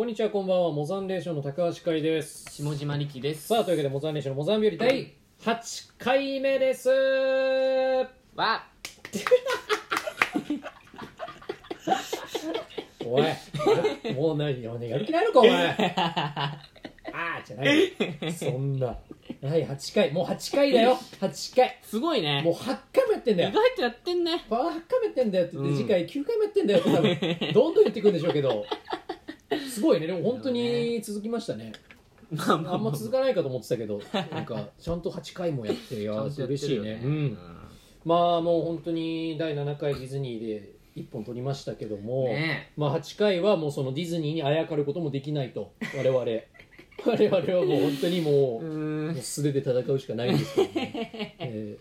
こんにちはこんばんは。モザンレーションの高橋海です。下島力です。さあというわけでモザンレーションのモザンビより第8回目です。わ。おいもう何ややる気ないのかお前。ああじゃないそんな。第8回。もう8回だよ。8回。すごいね。もう8回もやってんだよ。意外とやってんね。8回もやってんだよって言って、うん。次回9回もやってんだよって多分どんどん言ってくるんでしょうけど すごいね。でも本当に続きましたね。まあまあんま続かないかと思ってたけど。なんかちゃんと8回もやっていや 嬉しいね。うん。まあもう本当に第7回ディズニーで1本取りましたけども、ねまあ8回はもうそのディズニーにあやかることもできないと。我々。我々はもう本当にもう,、うん。もう素手で戦うしかないんですけどね、え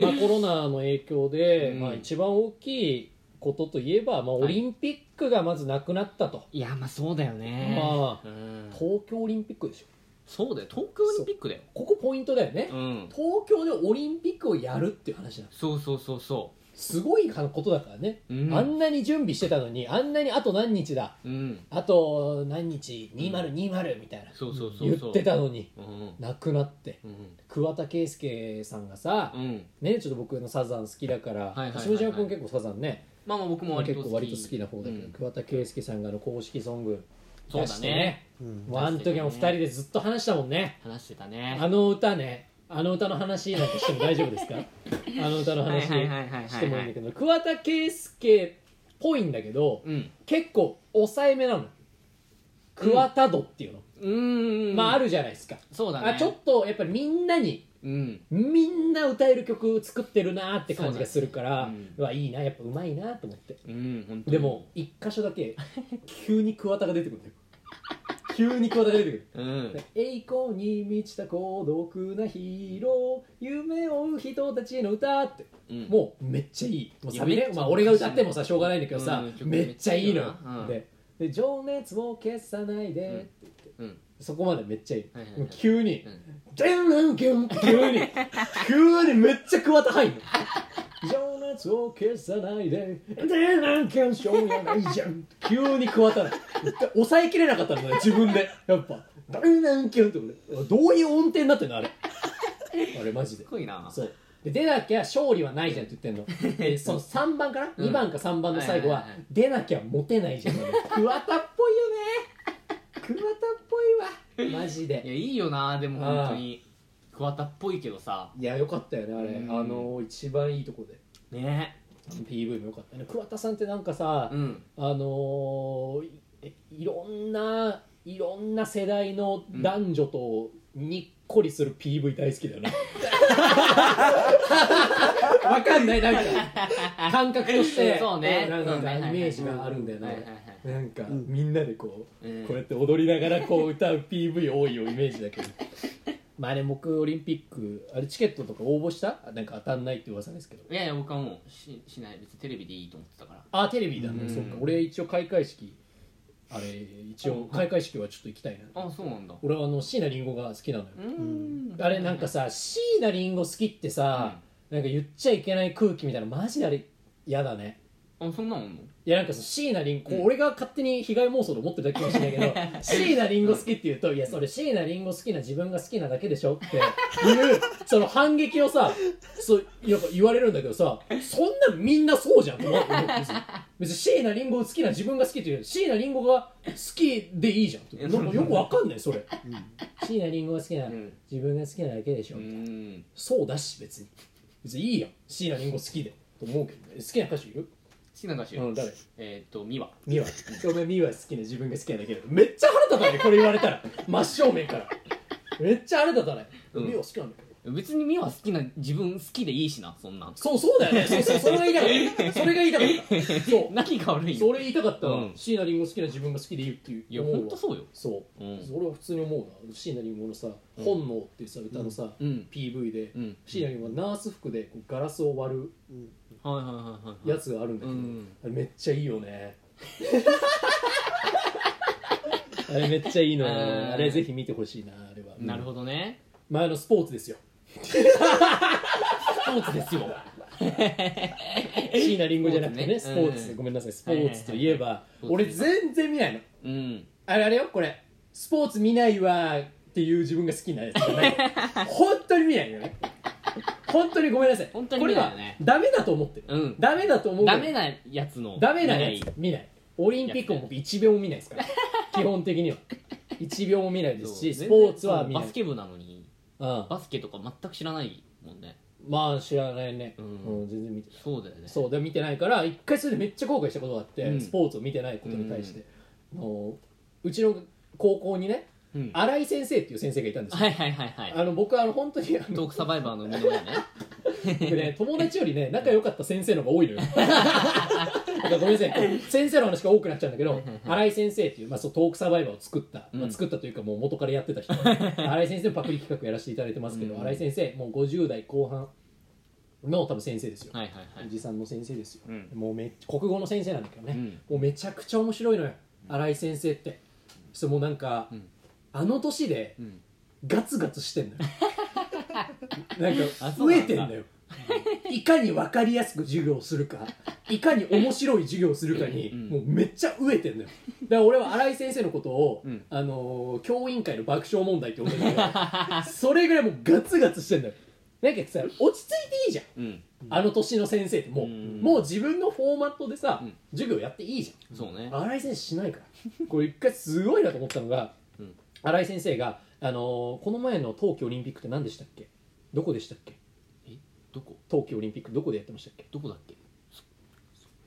ー。まあ、コロナの影響で、うん。まあ、一番大きいことといえば、まあ、オリンピックがまずなくなったと、いやまあそうだよね。まあうん。東京オリンピックでしょ。そうだよ東京オリンピックだよ。ここポイントだよね、うん。東京でオリンピックをやるっていう話なの。そうそうそうそすごいことだからね、ううん。あんなに準備してたのにあんなにあと何日だ。うん。あと何日2020みたいな。そうそうそう言そう。ってたのにうん。なくなって。うん。桑田佳祐さんがさ、うん。ねちょっと僕のサザン好きだからはいはいはいはい。下島君結構サザンねまあまあ僕も割と結構割と好きな方だけど、うん。桑田佳祐さんがあの公式ソングそうだ出してね。もうあの時はもう2人でずっと話したもんね。話してたね。あの歌ねあの歌の話なんかしても大丈夫ですか？あの歌の話してもいいんだけど桑田佳祐っぽいんだけどうん。結構抑えめなの。桑田度っていうの、うーん。まああるじゃないですか、そうだね。あちょっとやっぱりみんなにうん。みんな歌える曲作ってるなーって感じがするからそうわいいなやっぱうまいなと思って。うんでも一箇所だけ急に桑田が出てくるんだよ。急に桑田が出てくる。うん。栄光に満ちた孤独なヒーロー夢を追う人たちの歌って。うん。もうめっちゃいい。もうサビね。まあ俺が歌ってもさしょうがないんだけどさ。うんめっちゃいいの。よでで情熱を消さないでって言って。うんそこまでめっちゃいい。はいはいはい。もう急に。うん「デンデンキュン」急に。急にめっちゃ桑田入んの情熱を消さないで「デンデンキュンしょうがないじゃん」急に桑田なの抑えきれなかったんだね自分で。やっぱ「デンデンキュン」って俺どういう音程になってんのあれ。あれマジで。すごいな。そう。で出なきゃ勝利はないじゃんって言ってんの。でその3番かな、うん。2番か3番の最後は,、はいはいはい出なきゃモテないじゃん桑田っぽいよね。桑田っ マジで。いやいいよなでも本当に。桑田っぽいけどさ。いやよかったよねあれ、うん。あの一番いいとこで。ね。PV もよかったね。桑田さんってなんかさ、うん。あのーいいろんないろんな世代の男女とにっこりする PV 大好きだよね。わかんないなんか。感覚として。そうね。なんかうん。はいはいはいイメージがあるんだよはいはいねはいなんかみんなでこう、うんこうやって踊りながらこう歌う PV 多いよイメージだけど。まあね僕オリンピックあれチケットとか応募した？なんか当たんないって噂ですけど。いやいや僕はもうししない。別にテレビでいいと思ってたから。あテレビだ。ね、うん。そうか。俺一応開会式あれ一応開会式はちょっと行きたいな。あそうなんだ。俺はあの椎名林檎が好きなのよ。う、ん。あれなんかさ椎名林檎好きってさ、なんか言っちゃいけない空気みたいなマジであれ嫌だね。あそんなんあんの？いやなんかさ椎名林檎、うん。俺が勝手に被害妄想で思ってるだけかもしれないけど 椎名林檎好きって言うといやそれ椎名林檎好きな自分が好きなだけでしょっていうその反撃をさそうやっぱ言われるんだけどさそんなみんなそうじゃんと思う。別に別に椎名林檎好きな自分が好きっていう椎名林檎が好きでいいじゃんってなんかよくわかんないそれ。椎名林檎が好きなうん自分が好きなだけでしょ、うん。そうだし別に。別にいいやん。椎名林檎好きで。と思うけどね。好きな歌手いる？好きな歌手うん誰？えーっと美和。ミワ正面ミワ好きな自分が好きなだけでめっちゃ腹立たない。これ言われたら。真正面から。めっちゃ腹立たない、うん。ミワ好きなんだけど別に美和好きな自分好きでいいしなそんな。んそうそうだよね。そうそうそれが言いたかった。それが言いたかった。そう。何が悪いよ。それ言いたかったわ、うん。椎名林檎好きな自分が好きでいいっていう。いや思うわ本当そうよ。そう、うん。それは普通に思うな。椎名林檎のさ「うん。本能」っていうさ歌のさ、うん。PV でうん。椎名林檎がナース服でこうガラスを割るはいはいはいはいはいやつがあるんだけど、うん。あれめっちゃいいよね。あれめっちゃいいのあれぜひ見てほしいなあれは。なるほどね。前のスポーツですよ。スポーツですよ。椎名林檎じゃなくてねススポーツ。ごめんなさいスポーツといえば、俺全然見ないの。うん。あれあれよこれ。スポーツ見ないわっていう自分が好きなやつじゃない。本当に見ないよね本当にごめんなさい。本当に見ないよね。これはダメだと思ってる。うん。ダメだと思うけどダメなやつの。ダメなや見つ見ない。オリンピックも僕1秒も見ないですから。基本的には。1秒も見ないですしスポーツは見ない。バスケ部なのにうん。バスケとか全く知らないもんね。まあ知らないね、ううんん全然見てない。そうだよね。そうで見てないから一回それでめっちゃ後悔したことがあって、うん。スポーツを見てないことに対して、あのうちの高校にねうん。新井先生っていう先生がいたんですよ、はいはいはいはい。あの僕はあの本当にあのトークサバイバーの生みの親ね。僕ね友達よりね仲良かった先生の方が多いのよ。だからごめんなさい。先生の話が多くなっちゃうんだけど新井先生っていう、まあ、そうトークサバイバーを作った、まあ、うん作ったというかもう元からやってた人。新井先生のパクリ企画やらせていただいてますけど、うん。新井先生もう50代後半の多分先生ですよ、はいはいはい。おじさんの先生ですよ、うん。もうめ国語の先生なんだけどね、うん。もうめちゃくちゃ面白いのよ。新井先生って。そうもうなんか、うんあの年でうん。ガツガツしてんのよ。なんか増あそうなんだ。えてんだよ。いかに分かりやすく授業をするかいかに面白い授業をするかに、うんもうめっちゃ飢えてんのよ。だから俺は新井先生のことを、うん。あのー教員会の爆笑問題って呼んでるんだけどそれぐらいもうガツガツしてんだよ。なんかさ落ち着いていいじゃん。うん。あの年の先生ってもう、うん。もう自分のフォーマットでさ、うん。授業やっていいじそうね。ゃん新井先生しないから。これ一回すごいなと思ったのが、うん新井先生が、あのーこの前の冬季オリンピックって何でしたっけ？どこでしたっけ？え？どこ？冬季オリンピックどこでやってましたっけ？どこだっけ？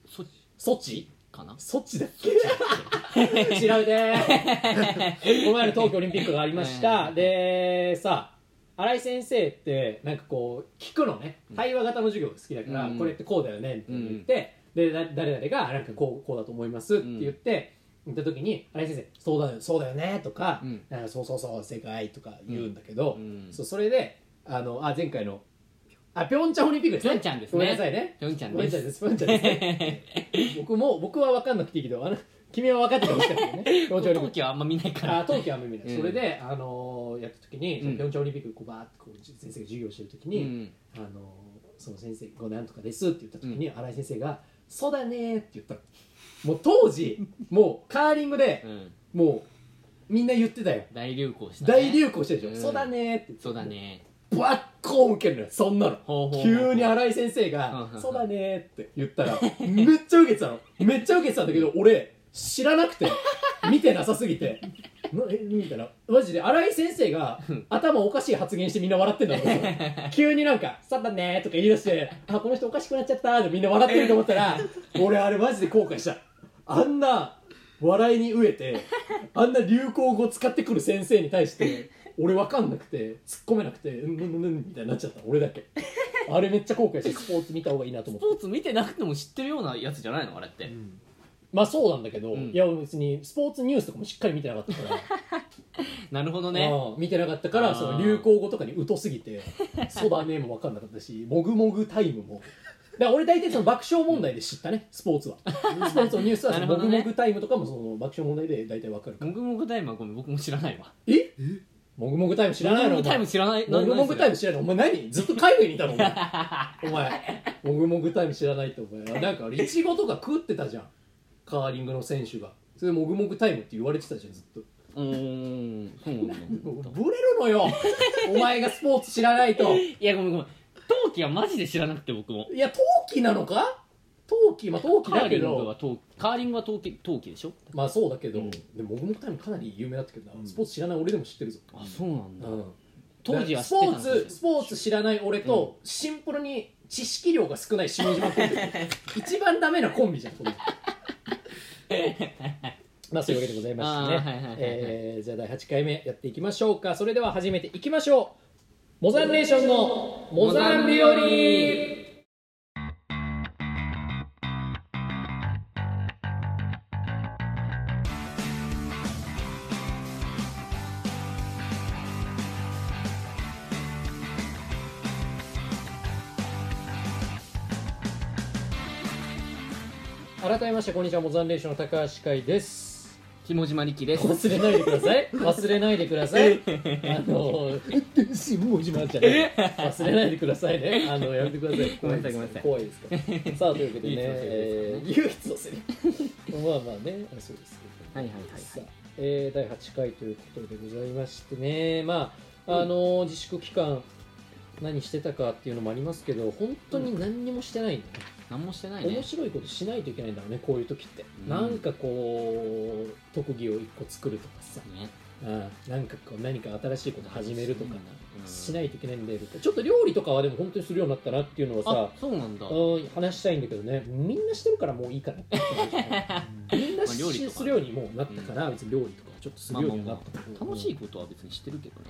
そそソチ？かな？ソチだっけ？調べて。ーこの前の冬季オリンピックがありました。でさ新井先生ってなんかこう聞くのね。対話型の授業が好きだから、うん。これってこうだよねって言って、でだ誰々がなんかこうこうだと思いますって言って、言った時に新井先生「そうだよそうだよね」とか,、うん。そうそうそう正解」とか言うんだけど、うん。そうそれであのあ前回のあピョンチャンオリンピックですね。ピョンチャンですね。ごめんなさいね。ピョンチャンでです。すピョンチャンです。ね僕も僕は分かんなくていいけどあの君は分かっててほし かったよね。ピョンチャンオリンピック。はあんま見ないから。あ冬季はあんまり見ない、うん。それで、あのーやった時に、うん。ピョンチャンオリンピックこうバーってこう先生が授業してる時に、うん。あのーその先生「ごなんとかです」って言った時に、新井先生が「そうだね」って言ったのもう当時もうカーリングでうん。もうみんな言ってたよ。大流行したね。大流行してるでしょ、うん。そうだね。って言ってそうだね。バッコーン受けるのよそんなの。ほうほうほう。急に新井先生うんが「うん。そうだね」って言ったらめっちゃ受けてたの。めっちゃ受けてたんだけど俺知らなくて見てなさすぎて。なえみたいな。マジで新井先生が頭おかしい発言してみんな笑ってんだろうな急になんか「そうだね」とか言い出して「あこの人おかしくなっちゃった」ってみんな笑ってると思ったら俺あれマジで後悔したあんな笑いに飢えてあんな流行語使ってくる先生に対して俺分かんなくて突っ込めなくて「うんうんうんうん」みたいになっちゃった。俺だけ。あれめっちゃ後悔してスポーツ見た方がいいなと思って。スポーツ見てなくても知ってるようなやつじゃないの？あれって。まあそうなんだけど、うん。いや別にスポーツニュースとかもしっかり見てなかったから。なるほどね。見てなかったからあー。その流行語とかに疎すぎて「そうだね」も分かんなかったし「もぐもぐタイム」もだから俺大体その爆笑問題で知ったねスポーツは。スポーツのニュースはそのもなるほどね。ぐもぐタイムとかもその爆笑問題で大体分かるから。もぐもぐタイムはごめん僕も知らないわ。え？もぐもぐタイム知らないの？もぐもぐタイム知らないもぐもぐタイムム知らないお前何？ずっと海外にいたの？お前。お前。もぐもぐタイム知らないってお前。なんかいちごとか食ってたじゃん。カーリングの選手が。それでもぐもぐタイムって言われてたじゃんずっと。うーん。そうなんだ。ブレるのよ！お前がスポーツ知らないと。いやごめんごめん冬季はマジで知らなくて僕も。いや冬季なのか？冬季まあ冬季カーリングだけどは冬カーリングは冬季冬季でしょ？まあそうだけど、うん。でももぐもぐタイムかなり有名だったけどな、うん。スポーツ知らない俺でも知ってるぞ、あそうなんだ。うん。当時は知スポーってたんだツスポーツ知らない俺と、シンプルに知識量が少ない下島コンビ一番ダメなコンビじゃんこれ。まあそういうわけでございましてね、あーはいはいはいはいえーじゃあ第8回目やっていきましょうか。それでは始めていきましょうモザンネーションのモザン日和。改めましてこんにちは。モザンレーションの高橋海です。下島力です。忘れないでください。忘れないでください。あの下島じゃない忘れないでくださいねあのやめてくださいごめんなさいごめんなさい怖いですからさあというわけでね、えー唯一のセリフまあまあねそうですはいはいはいさあえー第8回ということでございましてねまああのー自粛期間何してたかっていうのもありますけど本当に何にもしてないんだね、何もしてないね。面白いことしないといけないんだろうねこういう時って、うん。なんかこう特技を一個作るとかさ、ね。うん、なんかこう何か新しいこと始めるとか。うん。しないといけないんだよちょっと料理とかはでも本当にするようになったなっていうのはさあそうなんだ。うん話したいんだけどね。みんなしてるからもういいかなってみんなまあ料理するようにもうなったから、別に料理とかちょっとするようにはなったけど、楽しいことは別に知ってるけどね。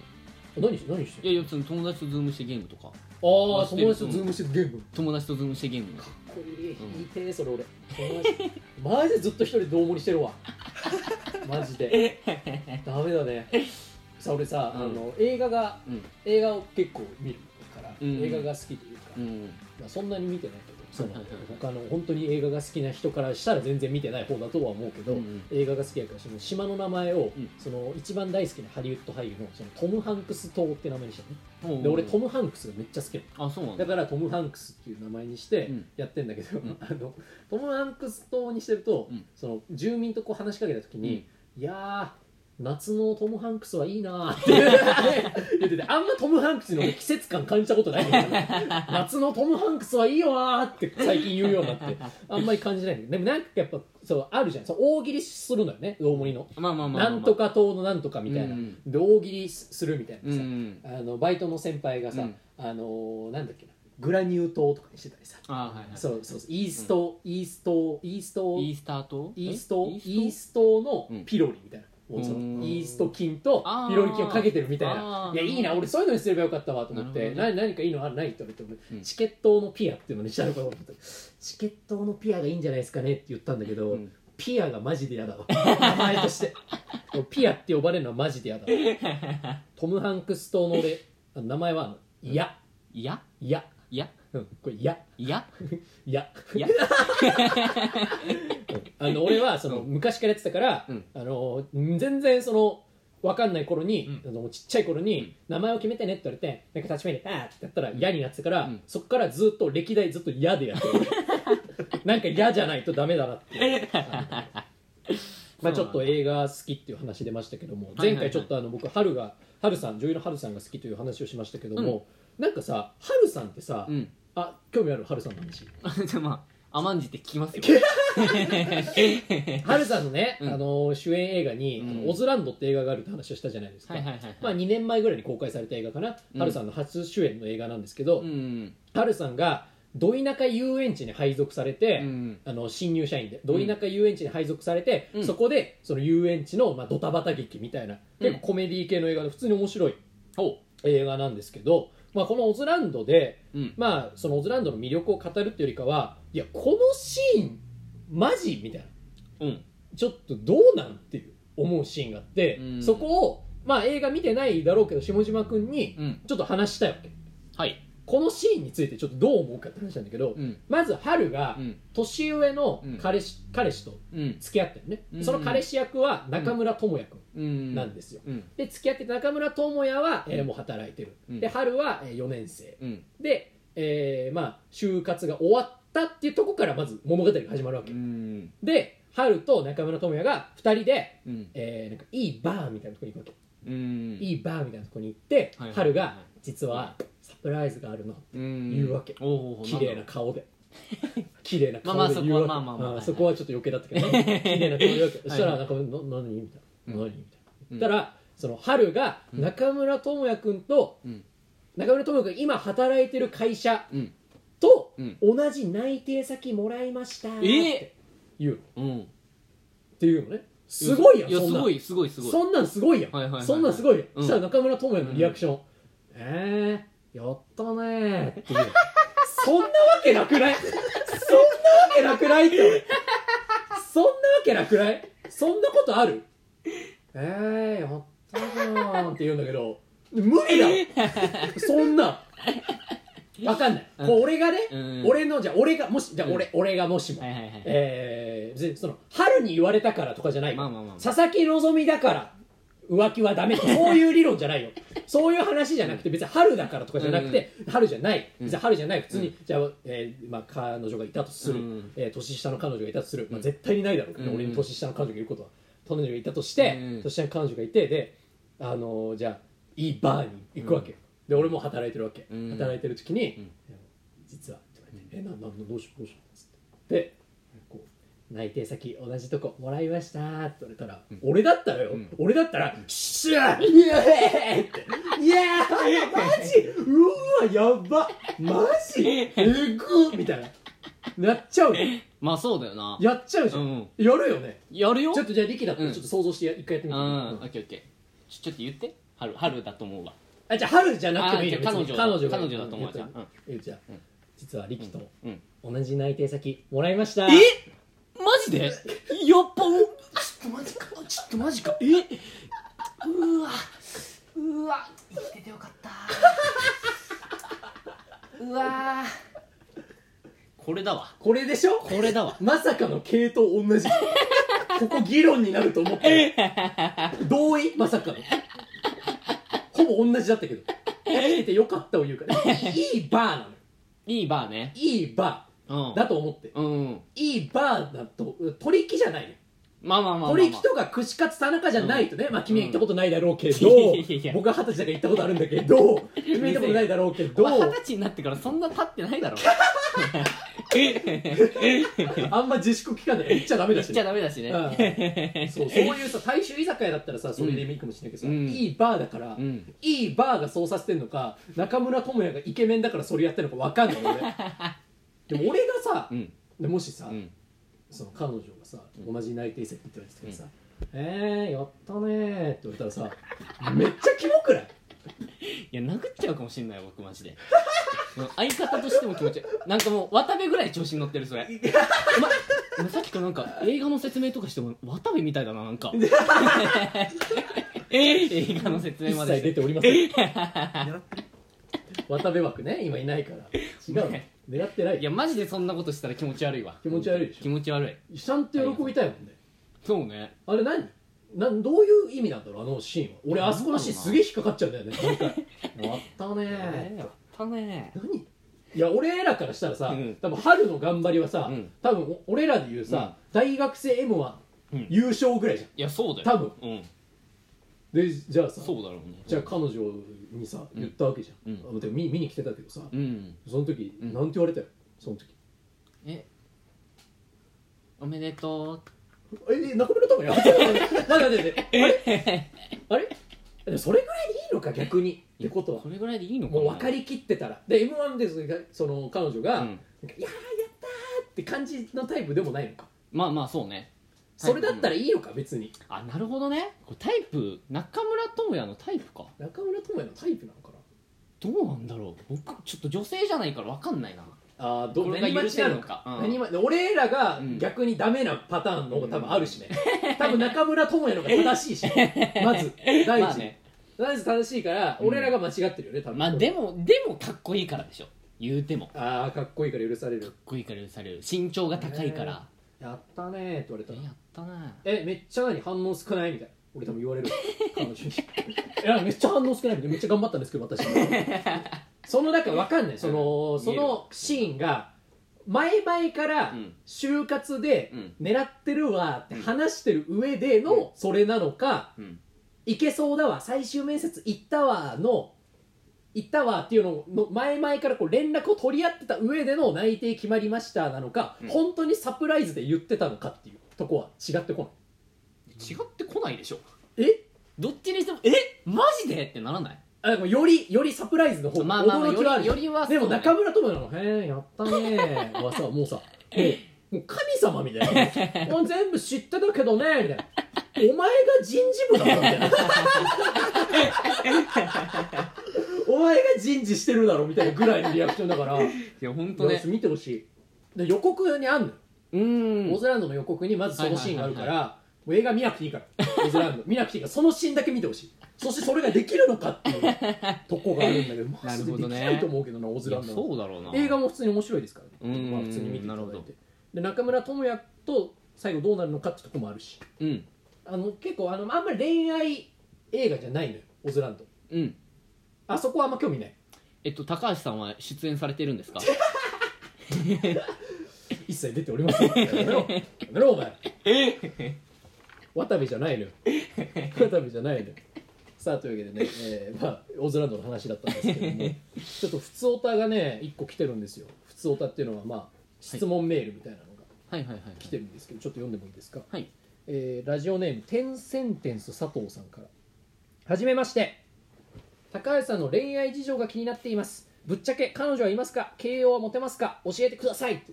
何し何してるいやいや友達とズームしてゲームとか。ああ友達とズームしてゲーム。友達とズームしてゲームこいい、てーそれ俺。マジで。ずっと一人でどうもりしてるわ。マジで。ダメだね。さ俺さ、うん。あの映画がうん。映画を結構見るから、うん。映画が好きというか、そんなに見てないけどその 他の本当に映画が好きな人からしたら全然見てない方だとは思うけど、うん映画が好きやからその島の名前を、うん。その一番大好きなハリウッド俳優のそのトム・ハンクス島って名前にしたのねう。んで俺トム・ハンクスがめっちゃ好きなの。あそうなんだ。だからトム・ハンクスっていう名前にしてうん。やってんだけど、ん。あのトム・ハンクス島にしてると、うん。その住民とこう話しかけた時に、いやー夏のトム・ハンクスはいいなーって 言っててあんまトム・ハンクスの季節感感じたことない。夏のトム・ハンクスはいいよなーって最近言うようになってあんまり感じない。けどでもなんかやっぱそうあるじゃん。そう大喜利するのよね。大盛りの。まあまあまあなんとか島のなんとかみたいな、うんで大喜利するみたいなさ、うんあのバイトの先輩がさ、うん。あのーなんだっけな。グラニュー島とかにしてたりさ。あはいはい。そうそうイースト、イーストイーストイースター島イーストえ？イーストのうん。ピロリみたいな、そのうん。イースト菌とピロリ菌をかけてるみたいな。いやいいな俺そういうのにすればよかったわと思って、な何何かいいのあるないって言われて俺、うん。チケットのピアっていうのにしたのかと思ってチケットのピアがいいんじゃないですかねって言ったんだけど、うん。ピアがマジで嫌だわ。名前として。ピアって呼ばれるのはマジで嫌だわ。トム・ハンクス島の俺名前はいや？いや。いや？うんこれいや。いや？いや。いや？あの俺はその昔からやってたから、うん。あの全然その分かんない頃に、あのちっちゃい頃に名前を決めてねって言われてなんか立ち前で「あーってやったら嫌になってたから、うん。そっからずっと歴代ずっと嫌でやってる。なんか嫌じゃないとダメだなってまあちょっと映画好きっていう話出ましたけどもはいはいはい。前回ちょっとあの僕春が春さん女優の春さんが好きという話をしましたけども、なんかさ春さんってさ、うんあ興味ある春さんの話。じゃあまあ甘んじて聞きますよ。ハルさんのね、うん。あの主演映画に、うん。あのオズランドって映画があるって話をしたじゃないですか、はいはいはいはい。まあ、2年前ぐらいに公開された映画かな、うん。ハルさんの初主演の映画なんですけど、うん。ハルさんがど田舎遊園地に配属されて、うん。あの新入社員でど田舎遊園地に配属されて、うん。そこでその遊園地の、まあ、ドタバタ劇みたいな結構コメディ系の映画で普通に面白いお映画なんですけど、まあ、このオズランドでうん。まあそのオズランドの魅力を語るっていうよりかはいやこのシーンマジみたいな。うん。ちょっとどうなんっていう思うシーンがあって、うん。そこをまあ映画見てないだろうけど下島君にうん。ちょっと話したいわけ。はいこのシーンについてちょっとどう思うかって話なんだけど、うん。まず春がうん。年上のうん。彼氏,、彼氏とうん。付き合ってるね、うん。その彼氏役は中村智也君うん。なんですよ、うん。で付き合ってた中村智也は、えーもう働いてる、うん。で春は、え4年生。うん。で、えーまあ就活が終わったっていうところからまず物語が始まるわけ、うん。で春と中村智也が2人でうん。えーなんかいいバーみたいなとこに行くわけ、うん。いいバーみたいなとこに行って、はいはい春が実はサプライズがあるのうん。言うわけ。綺麗な顔で。綺麗なまあまあ顔で言うわけ。そこはまあまあまあはいそこはちょっと余計だったけど。ね綺麗な顔で言うわけ。そしたらはなんか「な何?」みたいな「うん何?」みたいな。言ったらその春がうん。中村智也君とうん。中村智也君が今働いてる会社うん。とうん。同じ内定先もらいましたっえて言ううん。っていうのね。すごいやんそんな。んすごいすごいすごい。そんなんすごいやん、はいはいそんなんすごいやん、うん。そしたら中村智也のリアクション、えー、やったねー。っていう。そんなわけなくない？そんなわけなくないって俺そんなわけなくない？そんなことある？えー、やったじゃんって言うんだけど。無理だろ。そんな。わかんない、こう俺がね、うん。俺のじゃあ俺がもしじゃあ俺,、俺がもしも、はいはいはいえー別にその春に言われたからとかじゃない。よ、まあまあまあ。佐々木希だから浮気はダメと そういう理論じゃないよ。そういう話じゃなくて別に春だからとかじゃなくて、春じゃない。別に春じゃない。普通に、じゃあ、えーまあ、彼女がいたとする、うん。えー年下の彼女がいたとする、まあ、絶対にないだろう。けど、うん。俺に年下の彼女がいることは。彼女がいたとして、うん。そしたら彼女がいてであのじゃあいいバーに行くわけ。よ、で俺も働いてるわけ、うん。働いてる時に、うん。実はって言われて「えななんどうしようどうしよう」つって。で内定先同じとこもらいました。って言われたら、俺だったらよ、うん。俺だったら「しゃー!イエーイ!」って「いやーマジ!うわやばマジ!えぐみたいな。やっちゃうよまあそうだよな。やっちゃうじゃん、うんやるよね。やるよ。ちょっとじゃあ力だったらうん。ちょっと想像してや一回やってみて、うんオうん。ッケーオッケー。ちょちょっと言って。春春だと思うわ。あじゃあ春じゃなくてもいいよあじゃあ別に。彼女彼女が彼女だと思うじゃんうん。えじゃあ、うん。実は力とうん。同じ内定先もらいました。え？マジで？やっぱちょっとマジか。ちょっとマジか。え？うわ。うわ。生きててよかった。うわ。これだわ。これでしょ？これだわ。まさかの系統同じ。ここ議論になると思ったよ。同意？まさかの。ほぼ同じだったけど。生きててよかったを言うから。いいバーなのよ。いいバーね。いいバうん。ーだと思って。うんいいバーだと取引じゃないよまあまあまあまあ、まあ、取引とか串カツ田中じゃないとね、まあ君は行ったことないだろうけど、いやいやいや僕は二十歳だから行ったことあるんだけど。君は行ったことないだろうけど。二十歳になってからそんな経ってないだろ。あんま自粛期間で言っちゃダメだっちゃダメだしね。うん。そうそういうさ大衆居酒屋だったらさそれでいいかもしれないけどさ、うん。いいバーだから、うん。いいバーがそうさせてんのか中村倫也がイケメンだからそれやってるのか分かんない俺でも俺がさ、うん。でもしさ、うん。その彼女がさ同じ内定席って言われてたらさ「えー、やったねー」って言われたらさめっちゃキモくない？いや殴っちゃうかもしんないよ僕マジで。相方としても気持ち悪いなんかもう渡部ぐらい調子に乗ってるそれ。お前お前さっきからなんか映画の説明とかしても渡部みたいだななんか 映画の説一明まで切出ておりません。渡部枠ね今いないから。違うね狙ってない。いやマジでそんなことしたら気持ち悪いわ。気持ち悪いでしょ。気持ち悪い。ちゃんと喜びたいもんね。そうね。あれ何？なんどういう意味なんだろうあのシーンは。俺あそこのシーンすげえ引っかかっちゃうんだよね。毎回やったねーやったね何？いや俺らからしたらさ、うん。多分春の頑張りはさ、うん。多分お俺らで言うさ、大学生 m 1、うん。優勝ぐらいじゃん。いやそうだよ。多分。うんでじゃあさそうだろうね。じゃあ彼女にさ言ったわけじゃん、うん。あでも見見に来てたけどさ、うん。その時、うん。なんて言われたよその時。え？おめでとえ中村智也？なんでであれ？あれ？それぐらいでいいのか逆に。ってことは。うこれぐらいでいいのかなもう分かりきってたら。で m 1でその彼女が、うん。いやーやったーって感じのタイプでもないのか。まあまあそうねそれだったらいいのか別に。あなるほどね。これタイプ中村智也のタイプか。中村智也のタイプなのかな。どうなんだろう。僕ちょっと女性じゃないから分かんないな。あーどこれが何待ちなの許せるのか。か、うん。何待ち俺らがうん。逆にダメなパターンの方が多分あるしね、多分中村智也の方が正しいしまず第一、まあね。まず正しいから、うん。俺らが間違ってるよね多分。まあでもでもかっこいいからでしょ。言うても。かああかっこいいから許される。っこいいから許される。身長が高いから。やったねーって言われた。らえやったなえめっちゃ何反応少ないみたい。な俺多分言われる。彼女に。いやめっちゃ反応少ないみたい。なめっちゃ頑張ったんですけど私そのなんかわかんない。そのそのシーンが前々からうん。就活でうん。狙ってるわって話してる上でのそれなのかうん。いけそうだわ最終面接行ったわの行ったわっていうのの前々からこう連絡を取り合ってた上での内定決まりましたなのか、うん。本当にサプライズで言ってたのかっていうとこは違ってこ違ってこないでしょ。ないえ？どっちにしてもえ？マジで？ってならない？あでもよりよりサプライズの方まあまあまあ驚きはある。よりよりはそう。ねでも中村智也の「へえやったね」はさもうさ もうもう神様みたいな。もう全部知ってたけどねみたいな。お前が人事部だろみたいな。お前が人事してるだろみたいなぐらいのリアクションだから。いや本当ね。見てほしい。で予告にあんのよ、うーんオズランドの予告にまずそのシーンがあるから、もう映画見なくていいから。オズランド。見なくていいからそのシーンだけ見てほしい。そしてそれができるのかっていうとこがあるんだけど マジでできないと思うけどなオズランドのそうだろうな。映画も普通に面白いですからね、うん。まあ、普通に見ていただいなるほてで中村倫也と最後どうなるのかってとこもあるし。うん。あの結構あのあんまり恋愛映画じゃないのよオズランド。うん。あそこはあんま興味ない。えっと高橋さんは出演されてるんですか？一切出ておりません。やめろ。やめろお前。渡部じゃないのよ。渡部じゃないのよ。さあというわけでね、えーまあ、オズランドの話だったんですけどもちょっと普通オタがね1個来てるんですよ。普通オタっていうのはまあ質問メールみたいなのがはい。はいはい来てるんですけどちょっと読んでもいいですか？はい。えーラジオネームテンセンテンス佐藤さんから。はじめまして。高橋さんの恋愛事情が気になっています。ぶっちゃけ彼女はいますか？形容はモテますか？教えてください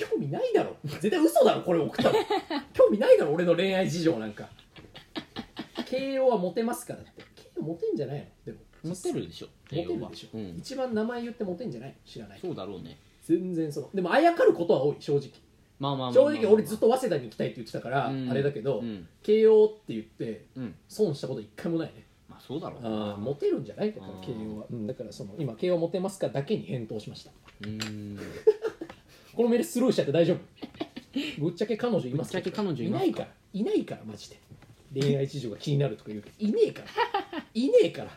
興味ないだろ。絶対嘘だろこれ送ったの。興味ないだろ俺の恋愛事情なんか。形容はモテますかだって。形容モテんじゃないの？でも。モテるでしょ。モテるでしょ、うん。一番名前言ってモテんじゃない？の知らない。そうだろうね。全然そのでもあやかることは多い正直。まあまあ正直俺ずっと早稲田に行きたいって言ってたから、うん。あれだけど、うん。慶応って言ってうん。損したこと一回もないね。まあそうだろうあーモテるんじゃない？だから慶応は、うん、だからその今慶応モテますかだけに返答しました。うーん このメールスルーしちゃって大丈夫。ぶっちゃけ彼女いますぶっちゃけ彼女いますか？いないから。いないからマジで。恋愛事情が気になるとか言うけどいねえから。いねえから。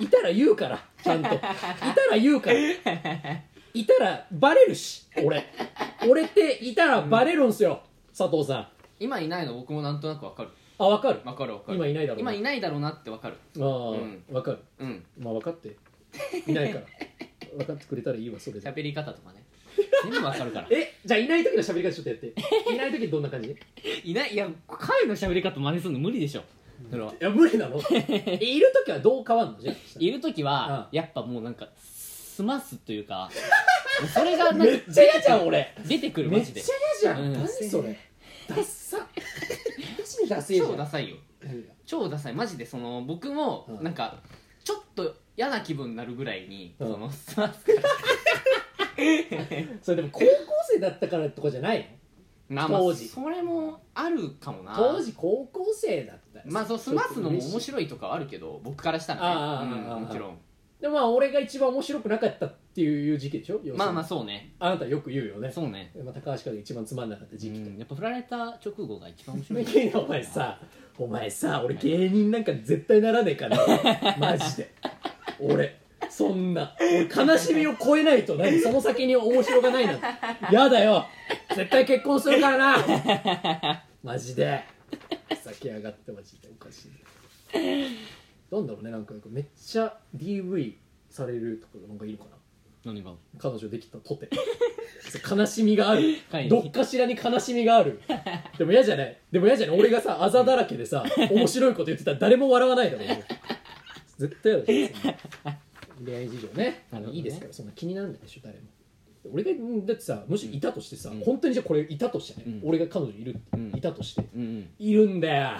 いたら言うからちゃんと。いたら言うから。いたらバレるし俺。俺っていたらバレるんすよ、佐藤さん。今いないの？僕もなんとなくわかる。あ分かる？わかるわかる。今いないだろうな。今いないだろうなってわかる。ああ、うん。分かる。うん。まあ分かって。いないから。分かってくれたらいいわそれで。喋り方とかね全部わかるから。えじゃあいない時の喋り方ちょっとやって。いない時どんな感じ？いいないいや彼の喋り方真似するの無理でしょ。それは。や無理なの？えいる時はどう変わんの？じゃあいる時はうやっぱもうなんか済ますというかそれがなんかめっちゃ嫌じゃん俺。出てくるマジで。めっちゃ嫌じゃん、うん。何それ？ダッサ。マジでダセえじゃん。超ダサいよ。何が？超ダサい。マジでその僕もうん。なんかちょっと嫌な気分になるぐらいにうん。その済ますから それでも高校生だったからとかじゃないの？まあまあ当時。それもあるかもな。当時高校生だった。らまあそう済ますのも面い白いとかはあるけど僕からしたらああねああああうんもちろん。でもまあ俺が一番面白くなかったっていう時期でしょ？まあまあそうね。あなたよく言うよね。そうね。まあ、高橋から一番つまんなかった時期とうんやっぱ振られた直後が一番面白い。いやお前さお前さ俺芸人なんか絶対ならねえから。マジで。俺そんな。俺悲しみを超えないと何？その先に面白がないなんて。やだよ。絶対結婚するからな。マジで。酒上がってマジでおかしい。なんだろうねなんかめっちゃ DV されるとかなんかいいのかな？何が？彼女できたとて。悲しみがある。はい。どっかしらに悲しみがある。でも嫌じゃない？でも嫌じゃない？俺がさあざだらけでさ面白いこと言ってたら誰も笑わないだろ。うね絶対嫌だ恋愛事情ね。なるほどねいいですからそんな気にならないでしょ誰も。俺がうんだってさもしいたとしてさ、うん。本当にじゃあこれいたとしてね、うん。俺が彼女いるうん。いたとして。うんうん。いるんだよ。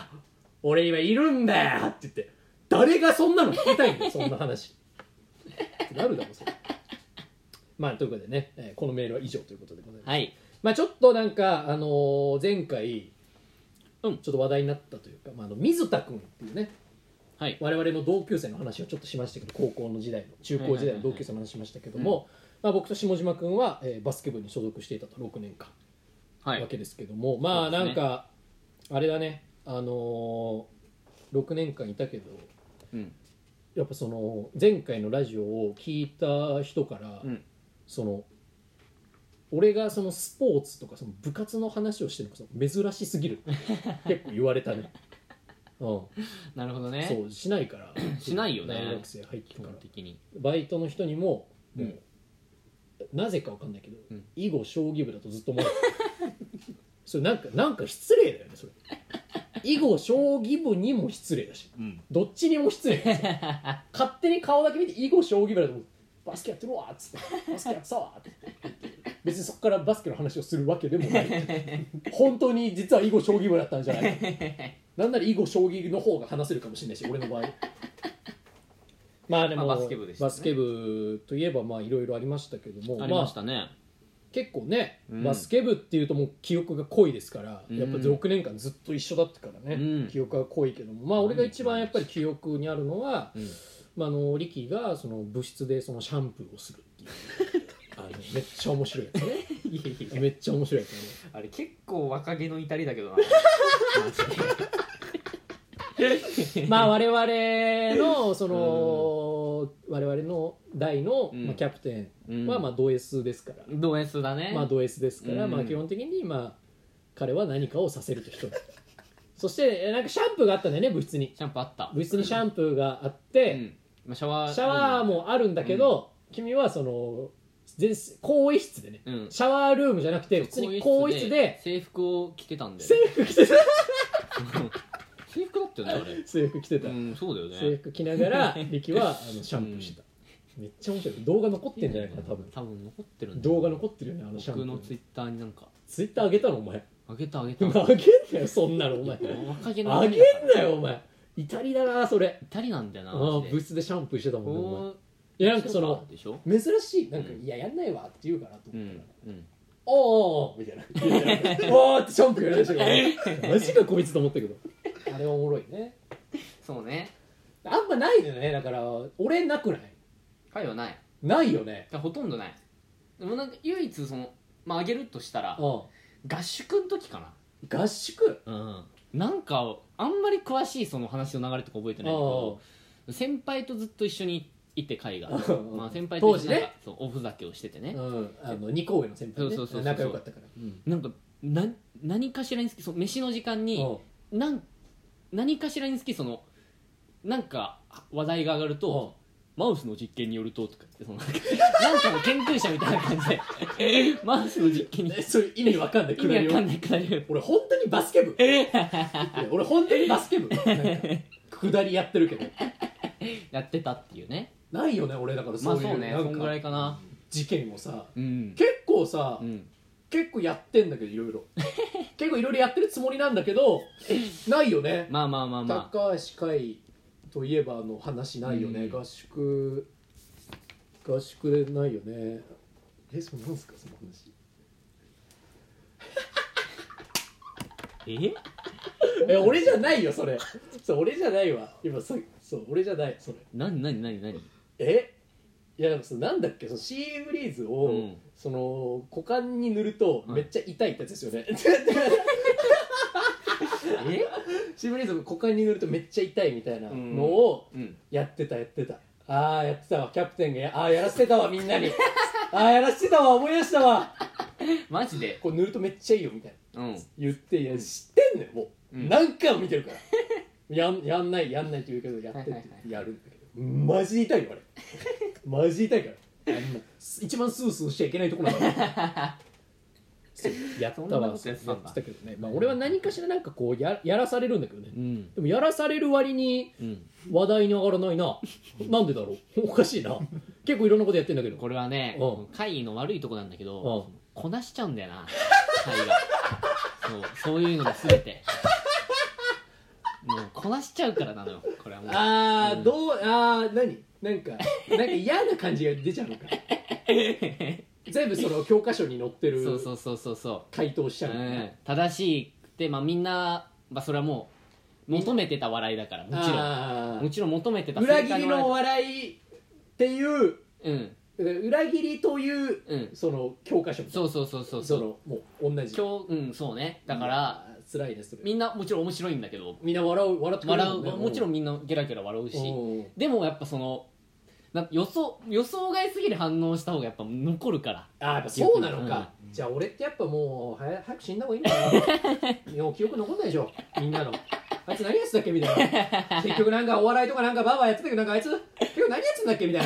俺今いるんだよって言って。誰がそんなの聞きたいんだよ そんな話。ってなるだろそれ。まあということでね、えーこのメールは以上ということでございます、はい。まあちょっとなんかあのー前回、うん。ちょっと話題になったというか、まあ、あの水田君っていうねはい。我々の同級生の話をちょっとしましたけど高校の時代の中高時代の同級生の話しましたけども、まあ、僕と下島君は、えーバスケ部に所属していたと6年間。はい。わけですけども、まあねなんか、あれだね。あのー、6年間いたけどうん。やっぱその前回のラジオを聞いた人から、うん。その俺がそのスポーツとかその部活の話をしてるのが珍しすぎる結構言われたね うん。なるほどね。そうしないから。しないよね。大学生入って基から。本的に。バイトの人にももう、うん。なぜかわかんないけど、うん。囲碁将棋部だとずっと思われてるそれなんかなんか失礼だよねそれ。囲碁将棋部にも失礼だし。うん。どっちにも失礼 勝手に顔だけ見て囲碁将棋部だと思う。バスケやってるわっつって。バスケやってたわって別にそこからバスケの話をするわけでもない。本当に実は囲碁将棋部だったんじゃないなんなら囲碁将棋の方が話せるかもしれないし俺の場合。まあでも、まあバスケ部でしたね。バスケ部といえばまあいろいろありましたけどもありましたね。結構ね、うんバスケ部っていうともう記憶が濃いですから、うん。やっぱ6年間ずっと一緒だったからね、うん。記憶が濃いけどもまあ俺が一番やっぱり記憶にあるのは、うん。まあ、あのリキがその部室でそのシャンプーをするっていう。あのめっちゃ面白いやつね。いやいやめっちゃ面白いやつね。あれ結構若気の至りだけどな まあ 我々のその、我々の代の、うん。まあ、キャプテうん。ンはまあド S ですから、ド S だね。まあド S ですから、うん。まあ基本的にまあ彼は何かをさせると人。だ そしてえなんかシャンプーがあったんだよね部室に。シャンプーあった。部室にシャンプーがあっうて、ん。まあシャワーシャワーもあるんだけど、君はその全更衣室でね、うん。シャワールームじゃなくて普通に更衣室で制服を着てたんで制服着てた 制服だったよねあれ。制服着てた、うんそうだよね。制服着ながら 力はあのシャンプーしてた、めっちゃ面白い。動画残ってんじゃないかな多分。多分残ってるんだよ動画残ってるよねあのシャンプー。僕のツイッターになんか。ツイッター上げたのお前。あげたあげた。あ げんなよそんなのお前。若気のあげんなよお前。イタリだなそれ。イタリなんだよなああマジで部室でシャンプーしてたもんねお前。こいやなんかそのでしょ？珍しいなんか、うん。いややんないわって言うかなとう思ったら、んうん。おーおーみたいな。おーってシャンプーやりだしたからマジかこいつと思ったけどあれはおもろいね。そうね。あんまないのよね。だから俺なくない？会はない。ないよね。ほとんどない。でもなんか唯一そのまああげるとしたらうん。合宿の時か合宿？なうん。なんかあんまり詳しいその話の流れとか覚えてないけど先輩とずっと一緒にいて会が。うん。まあ先輩と一緒になんか当そうおふざけをしててね。うん。あの2個上の先輩ね。そうそうそうそう仲良かったから。うん。なんかな何かしらにつきその飯の時間にうん。なん何かしらにつきそのなんか話題が上がると、マウスの実験によるととか言ってそのなんかの研究者みたいな感じで。マウスの実験に。えそういう意味わかんない。意味わかんいないくだりを。俺本当にバスケ部。俺本当にバスケ部。なんか下りやってるけど。やってたっていうね。ないよね俺。だからまそういうあそうねなんそんぐらかいかな。事件をさ。うん。結構さうん結構やってんだけどいろいろ。結構いろいろやってるつもりなんだけどないよね。まあまあまあまあ。高橋海といえばの話ないよね、うん。合宿合宿でないよね。えそれなんすか？その話。え？え俺じゃないよそれ。そう俺じゃないわ。今そうそう俺じゃないそれ。何何何何え？いやでもさなんだっけそのシーブリーズを、うん。その股間に塗るとはい。めっちゃ痛いってやつですよね、え？シーブリーズを股間に塗るとめっちゃ痛いみたいなのをうん。やってたやってた。ああやってたわキャプテンが。やああやらせてたわみんなに。ああやらせてたわ思い出したわ。マジで？これ塗るとめっちゃいいよみたいな。うん。言っていや知ってんのよもう、うん。何回も見てるから。やんやんないやんないって言うけどやってってはいはいはい。やるマジ痛いよあれ。マジ痛いから。あんな一番スースーしちゃいけないとこなんだ。からそうやったそんなわことやってたけどね、まあ、俺は何かしらなんかこうややらされるんだけどね。うん。でもやらされる割にうん。話題に上がらないな。なんでだろう？おかしいな。結構いろんなことやってんだけど。これはねうん。会の悪いとこなんだけうどん。こなしちゃうんだよな会が。そうそういうのが全てもうこなしちゃうからなのよ。これはもう。あー、うん。どうあー何？なんかなんか嫌な感じが出ちゃうのか。全部その教科書に載ってるそうそうそうそうそ回答しちう、ゃうのか。うん、正しくて、まあ、みんな、まあ、それはもう求めてた笑いだからもちろん。もちろん求めてた裏切りの笑笑いっていういうん。裏切りといううん。その教科書そうそうそうそう。そそうのもう同じ。今日うんそうね。だから、辛いです。それみんなもちろん面白いんだけど。みんな笑う笑ってくれる笑う。もん。ねもちろんみんなゲラゲラ笑うし。うん。でもやっぱそのなん予想予想外すぎる反応した方がやっぱ残るから。あーやっぱそうなのか、じゃあ俺ってやっぱもう早早く死んだ方がいいんだな もう記憶残んないでしょ。みんなの。あいつ何やってたっけ？みたいな。結局なんかお笑いとかなんかバーバーやってたけどなんかあいつ結局何やってたんだっけ？みたい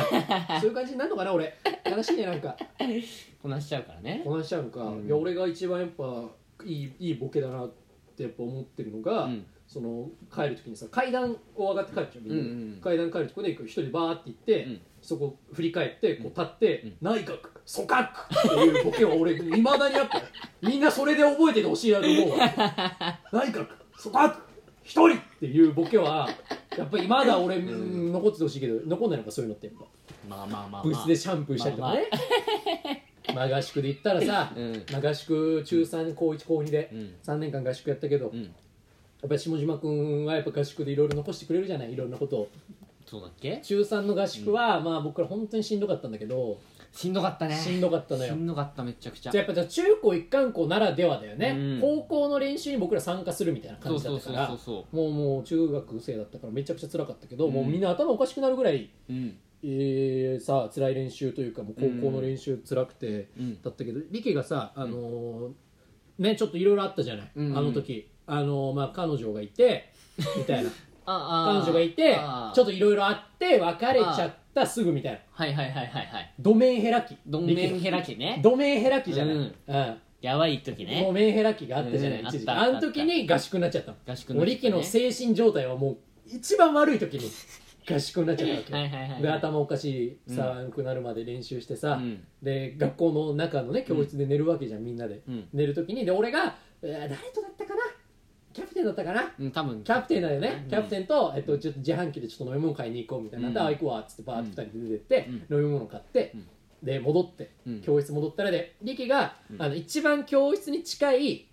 な。そういう感じになるのかな俺。悲しいねなんか。こなしちゃうからね。こなしちゃうのか、うん。いや俺が一番やっぱいいいいボケだなってやっぱ思ってるのが、うん。その帰る時にさ階段を上がって帰るじゃんみんな、うんうん階段帰るとこで一人バーって行って、うん。そこ振り返ってこう立って、うん。内閣組閣っていうボケを俺いまだにやっぱ みんなそれで覚えててほしいなと思うわ。内閣組閣一人っていうボケはやっぱりまだ俺、ん。残っててほしいけど残んないのかそういうのってやっぱ。まあまあまあまあ。ブースでシャンプーしたりとかね、まあ合宿で行ったらさ、うん。まあ合宿中3高1高2でうん。3年間合宿やったけど、うん。やっぱり下島君はやっぱ合宿でいろいろ残してくれるじゃない？いろんなことを。そうだっけ？中3の合宿は、まあ僕ら本当にしんどかったんだけど、しんどかったね。しんどかったのしよんどかっためちゃくちゃ。じゃあやっぱじゃあ中高一貫校ならではだよね、うん。高校の練習に僕ら参加するみたいな感そうそうそうじだったからそう。そもうもう中学生だったからめちゃくちゃ辛かったけど、うん。もうみんな頭おかしくなるぐらい、ううんえー、さ辛い練習というかもう高校の練習辛くて、うん。だったけどリケがさあのーねちょっといろいろあったじゃない、うんあの時。あのまあ彼女がいて みたいな。ああ彼女がいてちょっといろいろあって別れちゃったすぐみたいな。はいはいはいはいはい。ドメンヘラ期。ドンメンヘラ期ね。ドメンヘラ期じゃない、ううん。んやばい時ドねメンヘラ期があったじゃない、うん一時期あの時に合宿になっちゃったの。合宿もうリキの精神状態はもう一番悪い時に合宿になっちゃったわけ。はいはいはい。で頭おかしいさくなるまで練習してさ、うん。で学校の中のね教室で寝るわけじゃんみんなで、うん。寝る時に。で俺が、えー誰とだったかな？キャプテンだったかな？うん多分。キャプテンだよね、うん。キャプテンと、えっと、ちょっと自販機でちょっと飲み物買いに行こうみたいな、うんであ行くわっつってバーって2人で出てって、うん。飲み物買って、うん。で戻って、うん。教室戻ったらでリキが、うん。あの一番教室に近い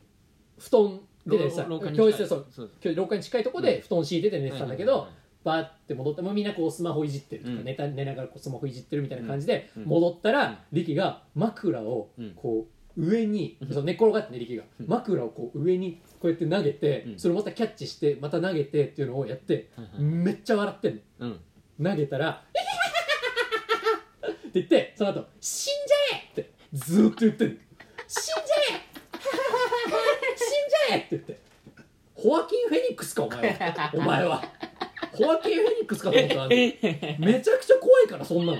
布団でねさ教室でそうそう。教廊下に近いところで布団敷いてて寝てたんだけど、バーって戻ってもうみんなこうスマホいじってるとか、うん。寝た寝ながらこうスマホいじってるみたいな感じで、うん。戻ったら、うん。リキが枕をうん。こう上に、そう寝っ転がってねリキが、うん。枕をこう上にこうやって投げて、うん。それをまたキャッチしてまた投げてっていうのをやって、めっちゃ笑ってんの。うん。投げたら「って言ってその後死んじゃえ!」ってずーっと言ってる「死んじゃえ。死んじゃえ!」って言って。ホアキン・フェニックスかお前は。お前はホアキン・フェニックスかと思ったあんためちゃくちゃ怖いからそんなの。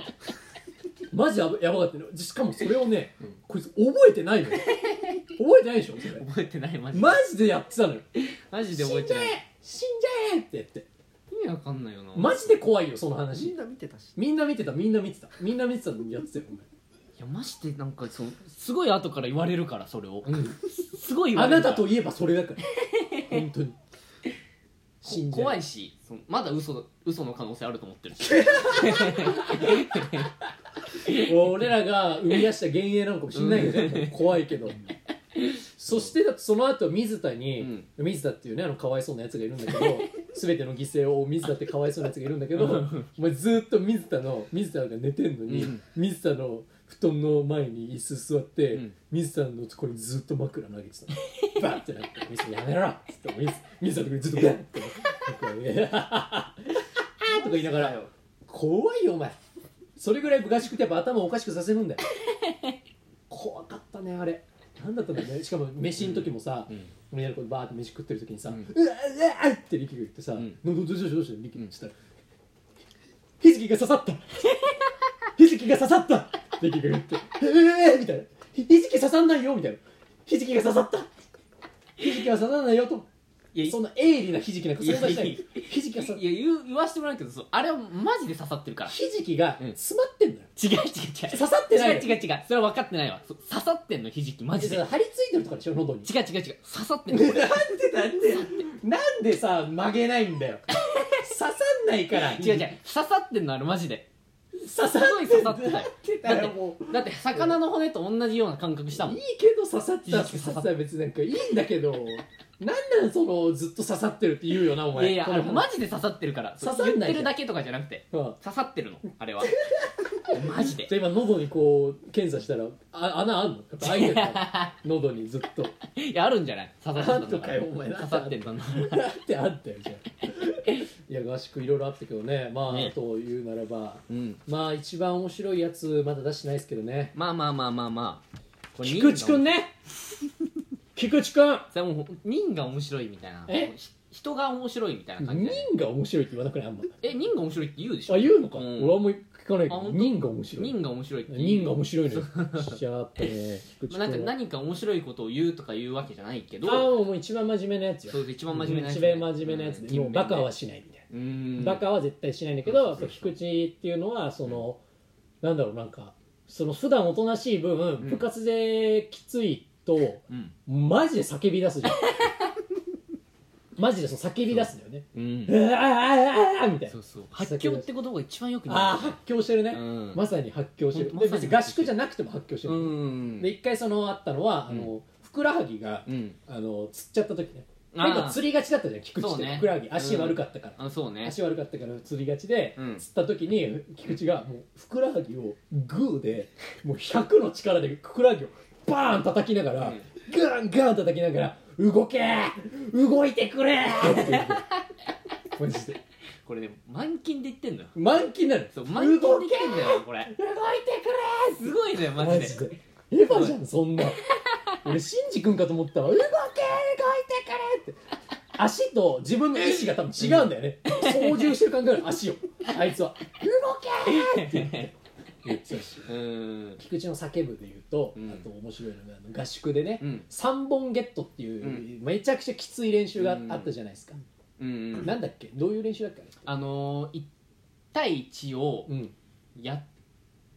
マジやばやばかったよしかもそれをね、うんこいつ覚えてないのよ。覚えてないでしょそれ。覚えてないマジで。マジでやってたのよ。マジで死んじゃえ覚えてない。死んじゃえって言って。意味わかんないよな。マジで怖いよそのみ話んな見てたし。みんな見てたみんな見てた。みんな見てたのにやってたよおいやマジでなんかそうすごい後から言われるからそれを。前、うん。すごい言わあれるなたといえばそれだから。本当に。死んじゃえ怖いしそのまだ嘘嘘の可能性あると思ってる。し 俺らが生み出した幻影なのかもしれないけどね、怖いけど。そしてその後水田に、水田っていうねあのかわいそうなやつがいるんだけど全ての犠牲を水田ってかわいそうなやつがいるんだけどお前ずーっと水田の水田が寝てんのに、うん。水田の布団の前に椅子座って、うん。水田のところにずっと枕投げてたの。バッてなって「水田やめろ!」っつって水水田のところにずっとバッて僕はとか言いながら。怖いよお前。それぐらい合宿ってやっぱ頭おかしくさせるんだよ。怖かったねあれ。なんだったんだろうね。しかも飯の時もさ、うん。みんなでこうバーって飯食ってる時にさ「ううん。わうわっ!」って力が言ってさ「うん。どうどうどうしたどうした?」力がしたら「ひじきが刺さった。ひじきが刺さった!」力が言って「ええー!」みたいな「ひじき刺さんないよ」みたいな「ひじきが刺さった!」ひじきが刺さんないよと。いやそんな鋭利なひじきなんか存在しない。ひじきがさいや言う言わしてもらうけどそうあれはマジで刺さってるから。ひじきがうん。詰まってんのよ。違う違う違う。刺さってない違う違う違う。それは分かってないわ。そう刺さってんのひじきマジで。違う張り付いてるとかでしょ喉に。違う違う刺さってんの なんでなんでなんでさ曲げないんだよ。刺さんないから。違う違う。刺さってんのあれマジで刺さすごい刺さってたよ。ってだって魚の骨と同じような感覚したもん。いいけど刺さったひじき刺さった。ら別になんかいいんだけど。なんなんそのずっと刺さってるって言うよなお前。いやいやマジで刺さってるから。刺さってるだけとかじゃなくて。うん。刺さってるのあれは マジで。じゃあ今喉にこう検査したらあ穴あんの？やっぱ開いてるの喉にずっと。いやあるんじゃない？刺さってんだなんとかよお前。刺さってんだなだってあったよじゃあ。いや合宿いろいろあったけどね。まあ、ね。というならばうん。まあ一番面白いやつまだ出してないですけどね。まあまあまあまあまあ。これ菊池くんね？菊池くん。それはもう人が面白いみたいな。え？ひ人が面白いみたいな感じで人が面白いって言わなくない？あんま。え人が面白いって言うでしょ？あ言うのか、うん。俺はあんまり聞かない。けどあ本当？人が面白い。人が面白いって人が面白いのよ。しゃあったね菊池まあ、なんか何か面白いことを言うとか言うわけじゃないけどああもう一番真面目なやつよ。そう一番真面目なやつ一番真面目なやつ。で、もうバカはしないみたいな。うーん。バカは絶対しないんだけど、やっぱ菊池っていうのはその、なんだろうなんかその普段おとなしい分、ん。部活できついとうん。マジで叫び出すじゃん マジでそう叫び出すんだよね。うん。うわああああみたいな。そうそう。発狂って言葉が一番よくああ発狂してるね、うん。まさに発狂してる。ほんまさ別に合宿じゃなくても発狂してうる、ん。で一回そのあったのは、あのふくらはぎが、うん。あのつっちゃった時ね。あー。結構釣りがちだったじゃん菊池って、そうね。ふくらはぎ。足悪かったから、あそうね。足悪かったから釣りがちで、うん。釣った時に菊池がもうふくらはぎをグーでもう100の力でふくらはぎをバーン叩きながら、うん。ガンガン叩きながら「動け動いてくれ! 」マジで。これね満勤で言ってんだよ。満勤なの？そう満勤で言ってんだよこれ。動いてくれすごいねママジで。ジで。エヴァじゃんそんな。俺シンジ君かと思ったわ。動け動いてくれって。足と自分の意思が多分違うんだよね。操縦してる感覚ある足を。あいつは「動け!」って 言ってたしうん。菊池の叫ぶで言うと、うん。あと面白いのがあの合宿でね、うん。3本ゲットっていう、めちゃくちゃきつい練習があったじゃないですか、うん。うんなんだっけ？どういう練習だっけあのー、1対1をうんやっ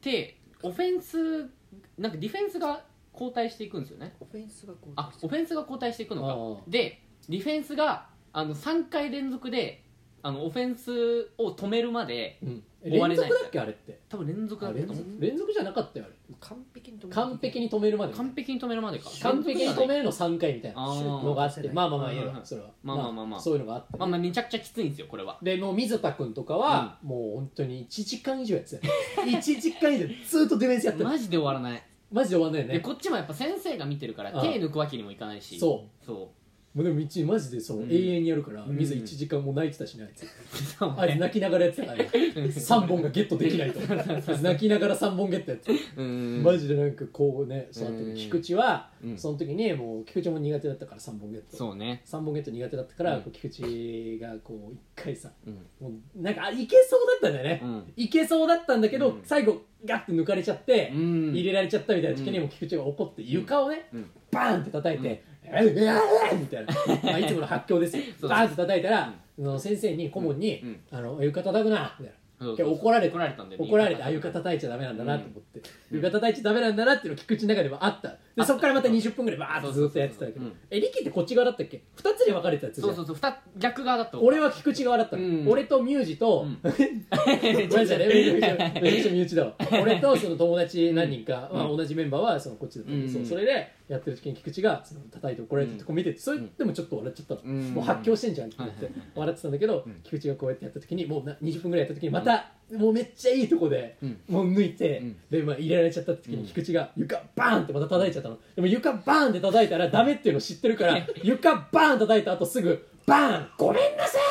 てオフェンスなんかディフェンスが交代していくんですよね。オフェンスがこうあオフェンスが交代していくのあかでディフェンスがあの3回連続であのオフェンスを止めるまでうん、終われない連続だっけあれって？多分連続だったと思う。続連続じゃなかったよあれ。完璧に止め完璧に止めるまで完璧に止めるまでか。完璧に止るめるの3回みたいなあー。のがあってまあまあまあうんいいわそれは。まあまあまあまあ。そういうのがあって、まあまあめちゃくちゃきついんですよこれは。でもう水田君とかは、もう本当に1時間以上やってた。よ1時間以上ずっとディフェンスやってるマジで終わらない。マジで終わんないよね。でこっちもやっぱ先生が見てるからああ手抜くわけにもいかないし。そう。そもうでも一マジでそう、うん。永遠にやるからうん。水1時間もう泣いてたしねあいつ。うあいつ泣きながらやってたから。ね3本がゲットできないと。あいつ泣きながら3本ゲットやってた。うん。マジでなんかこうねそうあってうん。菊池は、うん。その時にもう菊池も苦手だったから3本ゲット。そうね。3本ゲット苦手だったから、うん。こう菊池がこう一回さうん。もうなんかあいけそうだったんだよね、うん。いけそうだったんだけど、うん。最後ガッて抜かれちゃって、うん。入れられちゃったみたいな時にうんもう菊池が怒って床をね、うん。バーンって叩いて「えうわーみたいな、まあ、いつもの発狂ですよ。そうバーンって叩いたら、あの先生に顧問にうん「あの床叩くな」みたいな。怒られて怒られたんで怒られてあ床叩いちゃダメなんだなと思って、床叩いちゃダメなんだなっていうのが菊池の中ではあった。でそこからまた20分ぐらいバーッとずっとやってたけ。どそうそうそうえリキってこっち側だったっけ？2つに分かれてたやつじゃそうんそうそう。二逆側だと俺は菊池側だったの、うん。俺とミュージと、うん。ごめんなさいね。めちゃめちゃめちゃめちゃ身内だわ俺とその友達何人か、まあ、同じメンバーはそのこっちだったんで、うんそうそれでやってる時に菊池がその叩いて怒られてるとこ見ててそれでもちょっと笑っちゃったの、うん。もう発狂してんじゃんって思って笑ってたんだけど、うん。菊池がこうやってやった時にもうな20分ぐらいやった時にまた、もうめっちゃいいとこで、うん。もう抜いて、うん。で、まあ、入れられちゃった時うん。に菊池が床バーンってまた叩いちゃったの。でも床バーンって叩いたらダメっていうの知ってるから床バーン叩いた後すぐバーン。ごめんなさい。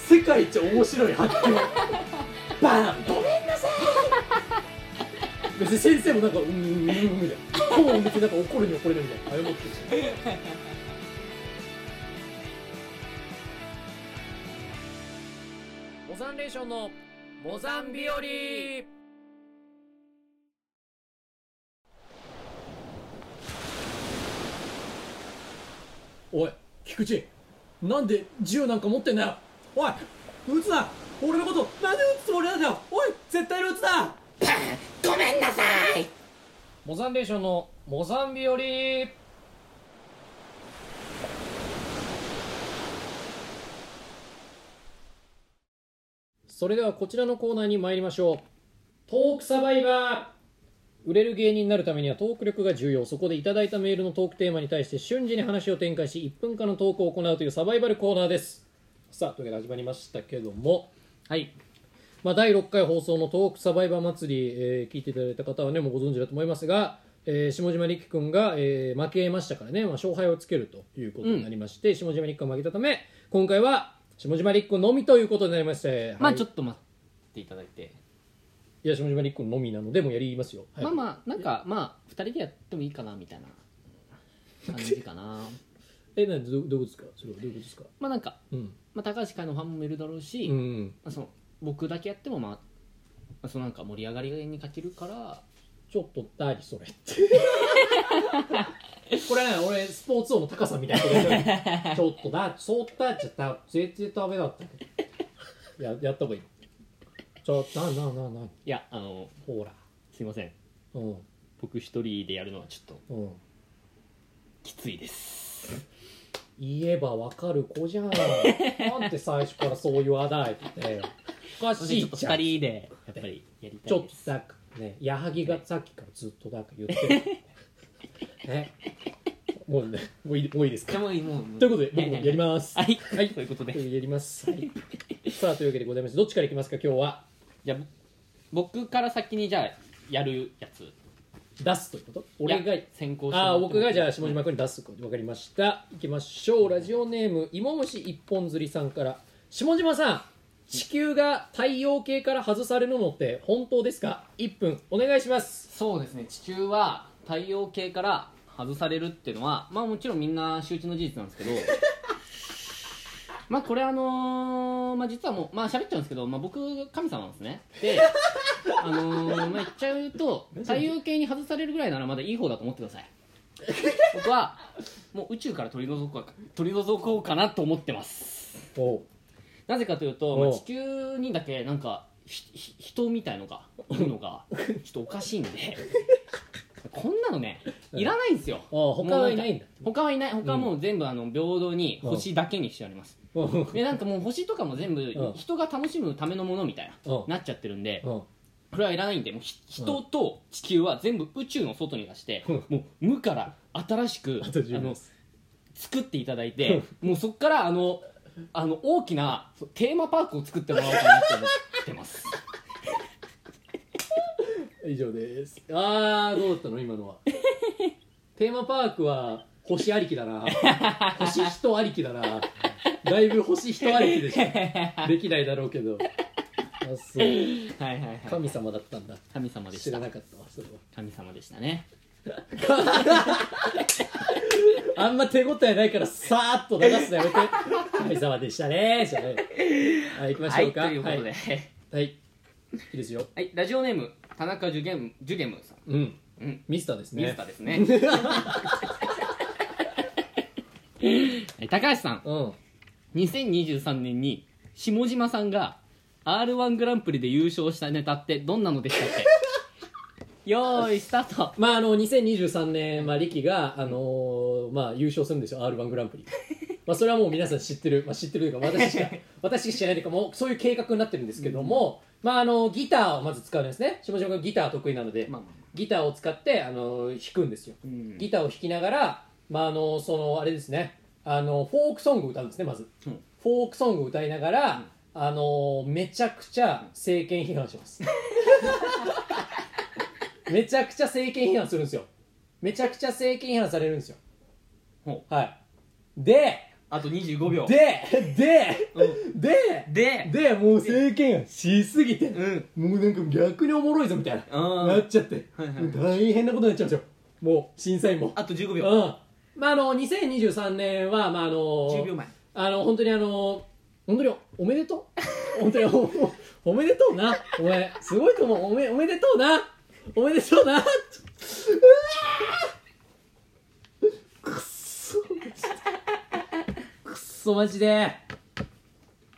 世界一面白い発狂バーン。ごめんなさい別に先生もなんかうんうんうんうんみたいな顧問も別になんか怒るに怒れないみたいな謝ってるしモザンレーションのモザンビオリおい菊池。なんで銃なんか持ってんだよ。おい撃つな。俺のことなんで撃つつもりなんだよ。おい絶対に撃つな。ごめんなさい。モザンレーションのモザンビオリそれではこちらのコーナーに参りましょう。トークサバイバー。売れる芸人になるためにはトーク力が重要。そこでいただいたメールのトークテーマに対して瞬時に話を展開し1分間のトークを行うというサバイバルコーナーです。さあというわけで始まりましたけども。はいまあ、第6回放送のトークサバイバー祭り、えー聞いていただいた方はねもうご存知だと思いますが、えー下島力君が、えー負けましたからね、まあ、勝敗をつけるということになりまして、下島力君が負けたため今回は下島力君のみということになりまして、まあはい。ちょっと待っていただいて。いや下島力君のみなのでもうやりますよ、はい。まあまあなんかまあ2人でやってもいいかなみたいな。感じかな。えなどどういうことですか？それはどういうことですか？まあなんか、うん。まあ、高橋海のファンもいるだろうし、まうん。あ、その僕だけやってもまあまあそのなんか盛り上がりに欠けるからちょっと何それって。これね俺スポーツ王の高さみたいなこと言ってるちょっとだそうだっちゃった全然ダメだったややった方がいいちょなななないやあのほら。すいません。うん。僕一人でやるのはちょっとうん。きついです。言えばわかる子じゃん。なんで最初からそう言わないって。おかしちょっといじゃん。2人でやっぱりやりちょっとたいです。だからね矢作がさっきからずっとだから言ってる ね。もうねもういいもういいですか？でもいいもう。ということで僕もやります。はい、はい。ということでやります。はい、さあというわけでございます。どっちからいきますか今日は？じゃあ僕から先にじゃあやるやつ。出すということ？俺が先行ああ僕がじゃあも下島君に出すこと。わかりました。いきましょう。ラジオネーム芋虫一本釣りさんから。下島さん。地球が太陽系から外されるのって本当ですか？1分お願いします。そうですね。地球は太陽系から外されるっていうのはまあもちろんみんな周知の事実なんですけど。まあこれあのーまあ実はもうまあ喋っちゃうんですけど、まあ、僕神様なんですね。であのーまあ言っちゃうと太陽系に外されるぐらいならまだいい方だと思ってください。僕はもう宇宙から取り除こうか取り除こうかなと思ってます。おうなぜかというと、まあ、地球にだけなんかひひ人みたいのがいるのが ちょっとおかしいんで。こんなのねいらないんですよ。おう他はいないんだ。他はいない。他はもう全部あの平等に星だけにしてあります。でなんかもう星とかも全部うん。人が楽しむためのものみたいなうん。なっちゃってるんでこれはいらないんでもうひ人と地球は全部宇宙の外に出してうん。もう無から新しくあと10あの秒作っていただいてもうそこからあのあの大きなテーマパークを作ってもらおうかなと思ってます。以上です。ああどうだったの今のは。テーマパークは星ありきだな。星人ありきだな。だいぶ星人ありきでしょ。できないだろうけど。あそう。はいはいはい。神様だったんだ。神様でした。知らなかったわそれは。神様でしたね あんま手応えないからさーっと流すのやめて。神様でしたね。じゃないはい行きましはいょうか。ということで、はい、はい、いいですよ。はい、ラジオネーム田中ジュゲムジュゲムさん。うん。うん。ミスターですね。水田ですね。はい高橋さん。うん。2023年に下島さんが r 1グランプリで優勝したネタってどんなのでしたっけ？よーいスタート。まああの2023年は力があのーまあ優勝するんですよ R1 グランプリ。まあそれはもう皆さん知ってる、まあ、知ってるというか私しか私しか知らないというかもうそういう計画になってるんですけども、まああのギターをまず使うんですね。下島がギター得意なので、まあまギターを使ってあの弾くんですよ。うん。ギターを弾きながら、まあ、あのそのあれですね。あのフォークソングを歌うんですねまず、うん。フォークソングを歌いながら、あのめちゃくちゃ政権批判します めちゃくちゃ政権批判するんですよ。めちゃくちゃ政権批判されるんですよ。ほはい。であと25秒。ででうん。でで。でもう政権しすぎてうん。もうなんか逆におもろいぞみたいなあー。なっちゃって、はいはい。大変なことになっちゃうんですよ。もう審査員も。あと15秒。うん。まああの2023年はまああの10秒前。あの本当にあの本当におめでとう？本当におおおめでとうな？お前すごいと思う。おめおめでとうな？おめでとうな。うわー。くっそ。くっそマジで。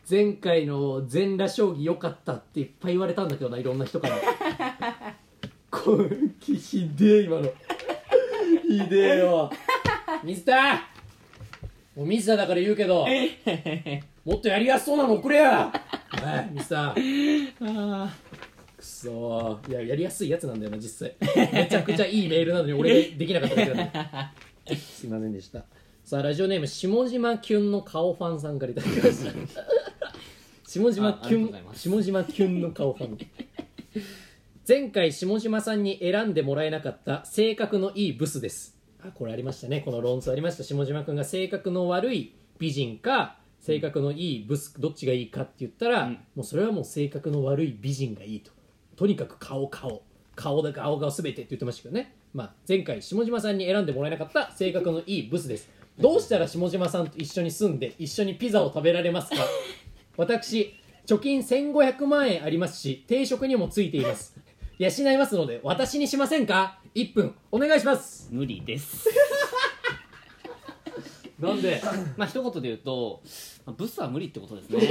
前回の全裸将棋良かったっていっぱい言われたんだけどないろんな人から。これひでえ今の。ひでえよ。水田もう水田だから言うけど。もっとやりやすそうなの送れよはい水田あー。くそーいややりやすいやつなんだよな実際。めちゃくちゃいいメールなのに俺ができなかっただけなん。ですいませんでした。さあラジオネーム下島キュンの顔ファンさんからいただきました。下島キあありがとうュンございます。下島キュンの顔ファン。前回下島さんに選んでもらえなかった性格のいいブスです。あこれありましたね。この論争ありました。下島君が性格の悪い美人か性格のいいブスどっちがいいかって言ったら、うん。もうそれはもう性格の悪い美人がいいととにかく顔顔。顔だ顔が全てって言ってましたけどね、まあ、前回下島さんに選んでもらえなかった性格のいいブスです。どうしたら下島さんと一緒に住んで一緒にピザを食べられますか？私貯金1500万円ありますし定職にもついています。養いますので私にしませんか？1分。お願いします。無理です。なんで？まあ一言で言うと、まあ、ブスは無理ってことですね、う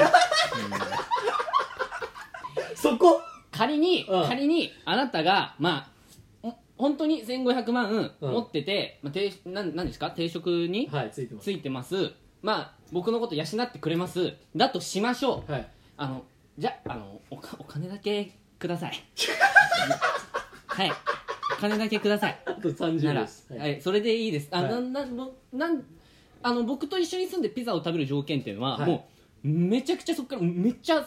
ん。そこ仮に、うん。仮にあなたがまあお本当に1500万うん。持ってて、まあ、定なんなんですか？定職にはいついてます。ついてます。まあ僕のこと養ってくれます。だとしましょう。はい。あのじゃあのおかお金だけください。はい。お金だけください。あと30なら、秒ですはいそれでいいです。あ、はい。なんなんもなんあの僕と一緒に住んでピザを食べる条件っていうのは、はい。もうめちゃくちゃそこからめっちゃ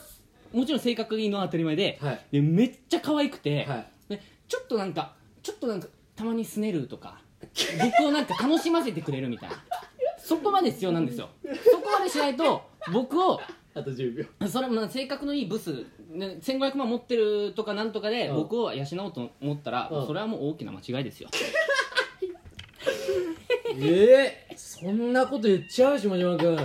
もちろん性格いいのは当たり前で,、はい。でめっちゃ可愛くて、はい。でちょっとなんかちょっとなんかたまにすねるとか僕をなんか楽しませてくれるみたいな。そこまで必要なんですよ。そこまでしないと僕をあと10秒。それも性格のいいブス、ね、1500万持ってるとかなんとかでうん。僕を養おうと思ったら、うん。それはもう大きな間違いですよ。ええそんなこと言っちゃう下島君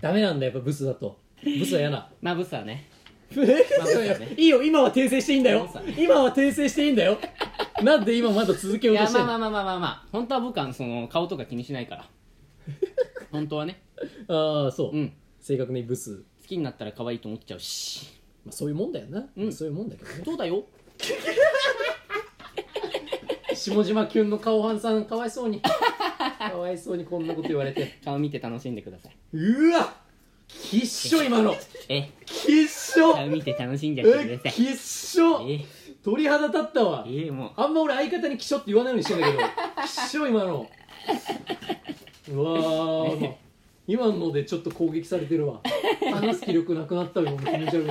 ダメなんだやっぱブスだとブスは嫌な。まあブスはね。え？まあブスはね。いいよ今は訂正していいんだよ。今は訂正していいんだよ。なんで今まだ続けよいうやとしてんの？まあまあまあまあまあ本当は僕はその顔とか気にしないから。本当はね。ああそう、うん。正確にブス、好きになったら可愛いと思っちゃうし。まあ、そういうもんだよな、うん。そういうもんだけどね。そうだよ？下島キュンの顔はんさんかわいそうに。かわいそうにこんなこと言われて。顔見て楽しんでください。うわきっしょ今の。え。きっしょ。顔見て楽しんじゃってください。えきっしょ。え。鳥肌立ったわ。ええもあんま俺相方にきしょって言わないようにしてんだけど。きっしょ今の。うわー。今のでちょっと攻撃されてるわ。話す気力なくなったよもう気持ち悪い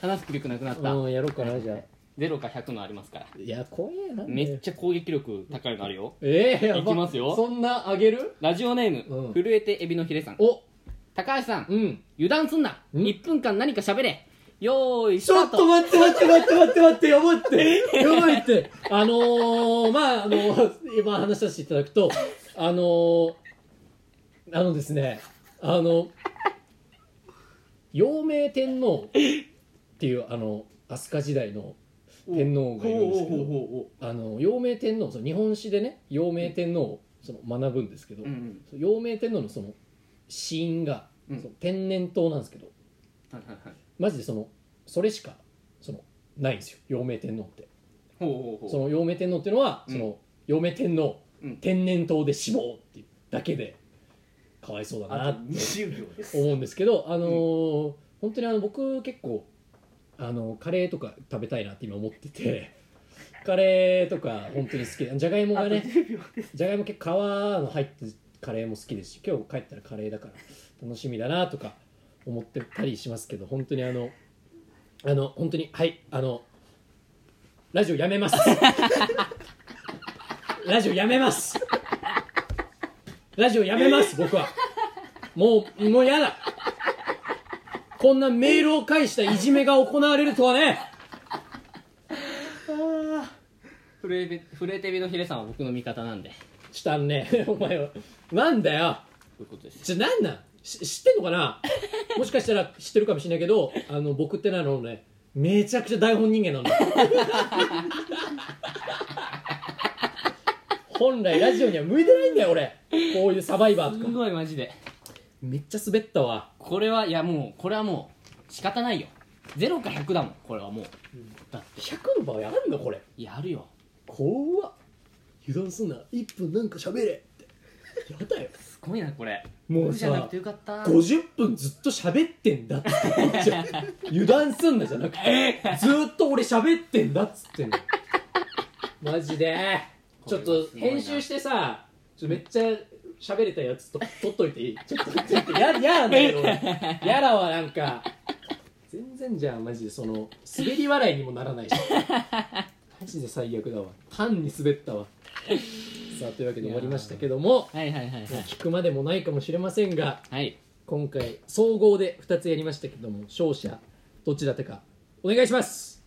話。す気力なくなった。うんやろうかなじゃあ。0か100のありますから。いや怖えな。めっちゃ攻撃力高いのあるよ。ええやば。いきますよ。そんなあげる？ラジオネーム、うん。震えてエビのヒレさん。お高橋さん、うん。油断すんな。うん。1分間何か喋れ。よーいスちょっと待って待って待って待って待ってやばいって。やばいって。あのー、まああの今話させていただくとあのー、あのですねあの陽明天皇っていうあの飛鳥時代の天皇がいるんですけどほあの陽明天皇その日本史でね陽明天皇をその学ぶんですけど、ううん。その陽明天皇のその死因が、うん。その天然痘なんですけど。はいはいはい。マジでそのそれしかそのないんですよ。陽明天皇って。ほうほうほう。その陽明天皇っていうのは、うん。その陽明天皇、うん。天然痘で死亡っていうだけでかわいそうだなって20秒です。思うんですけどあのー本当にあの僕結構あのカレーとか食べたいなって今思っててカレーとか本当に好き。でじゃがいもがねじゃがいも結構皮の入ってるカレーも好きですし今日帰ったらカレーだから楽しみだなとか思ってたりしますけど本当にあのあの本当にはいあの ラジオやめます。ラジオやめます。ラジオやめます僕は。もうもうやだ。こんなメールを返したいじめが行われるとはね。震えべ震えてエビのヒレさんは僕の味方なんでこちょっとあのね。お前は。なんだよ。ういうことです。じゃなんなん？し知ってんのかな？もしかしたら知ってるかもしれないけどあの僕ってなのね。めちゃくちゃ台本人間なんだ。本来ラジオには向いてないんだよ俺。こういうサバイバーすとか。ごいマジで。めっちゃ滑ったわ。これはいやもうこれはもう仕方ないよ。0か100だもんこれはもう。だって100の場合あるのこれ。やるよ。怖っ油断すんな。1分なんか喋れって。やだよ。すごいなこれ。もう僕じゃなくさてよかった。50分ずっと喋ってんだって。じゃ油断すんなじゃなくて。ずー。っと俺喋ってんだっつってんの。マジで。ちょっと編集してさちょっとめっちゃ喋れたやつと撮っといていい？ちょっとちょっとややなんだけど俺やだわなんか。全然じゃあマジで。その滑り笑いにもならないし。マジで最悪だわ。単に滑ったわ さあというわけで終わりましたけどもはいはいはいはい。聞くまでもないかもしれませんがはい。今回総合で2つやりましたけども勝者どちらだったかお願いします。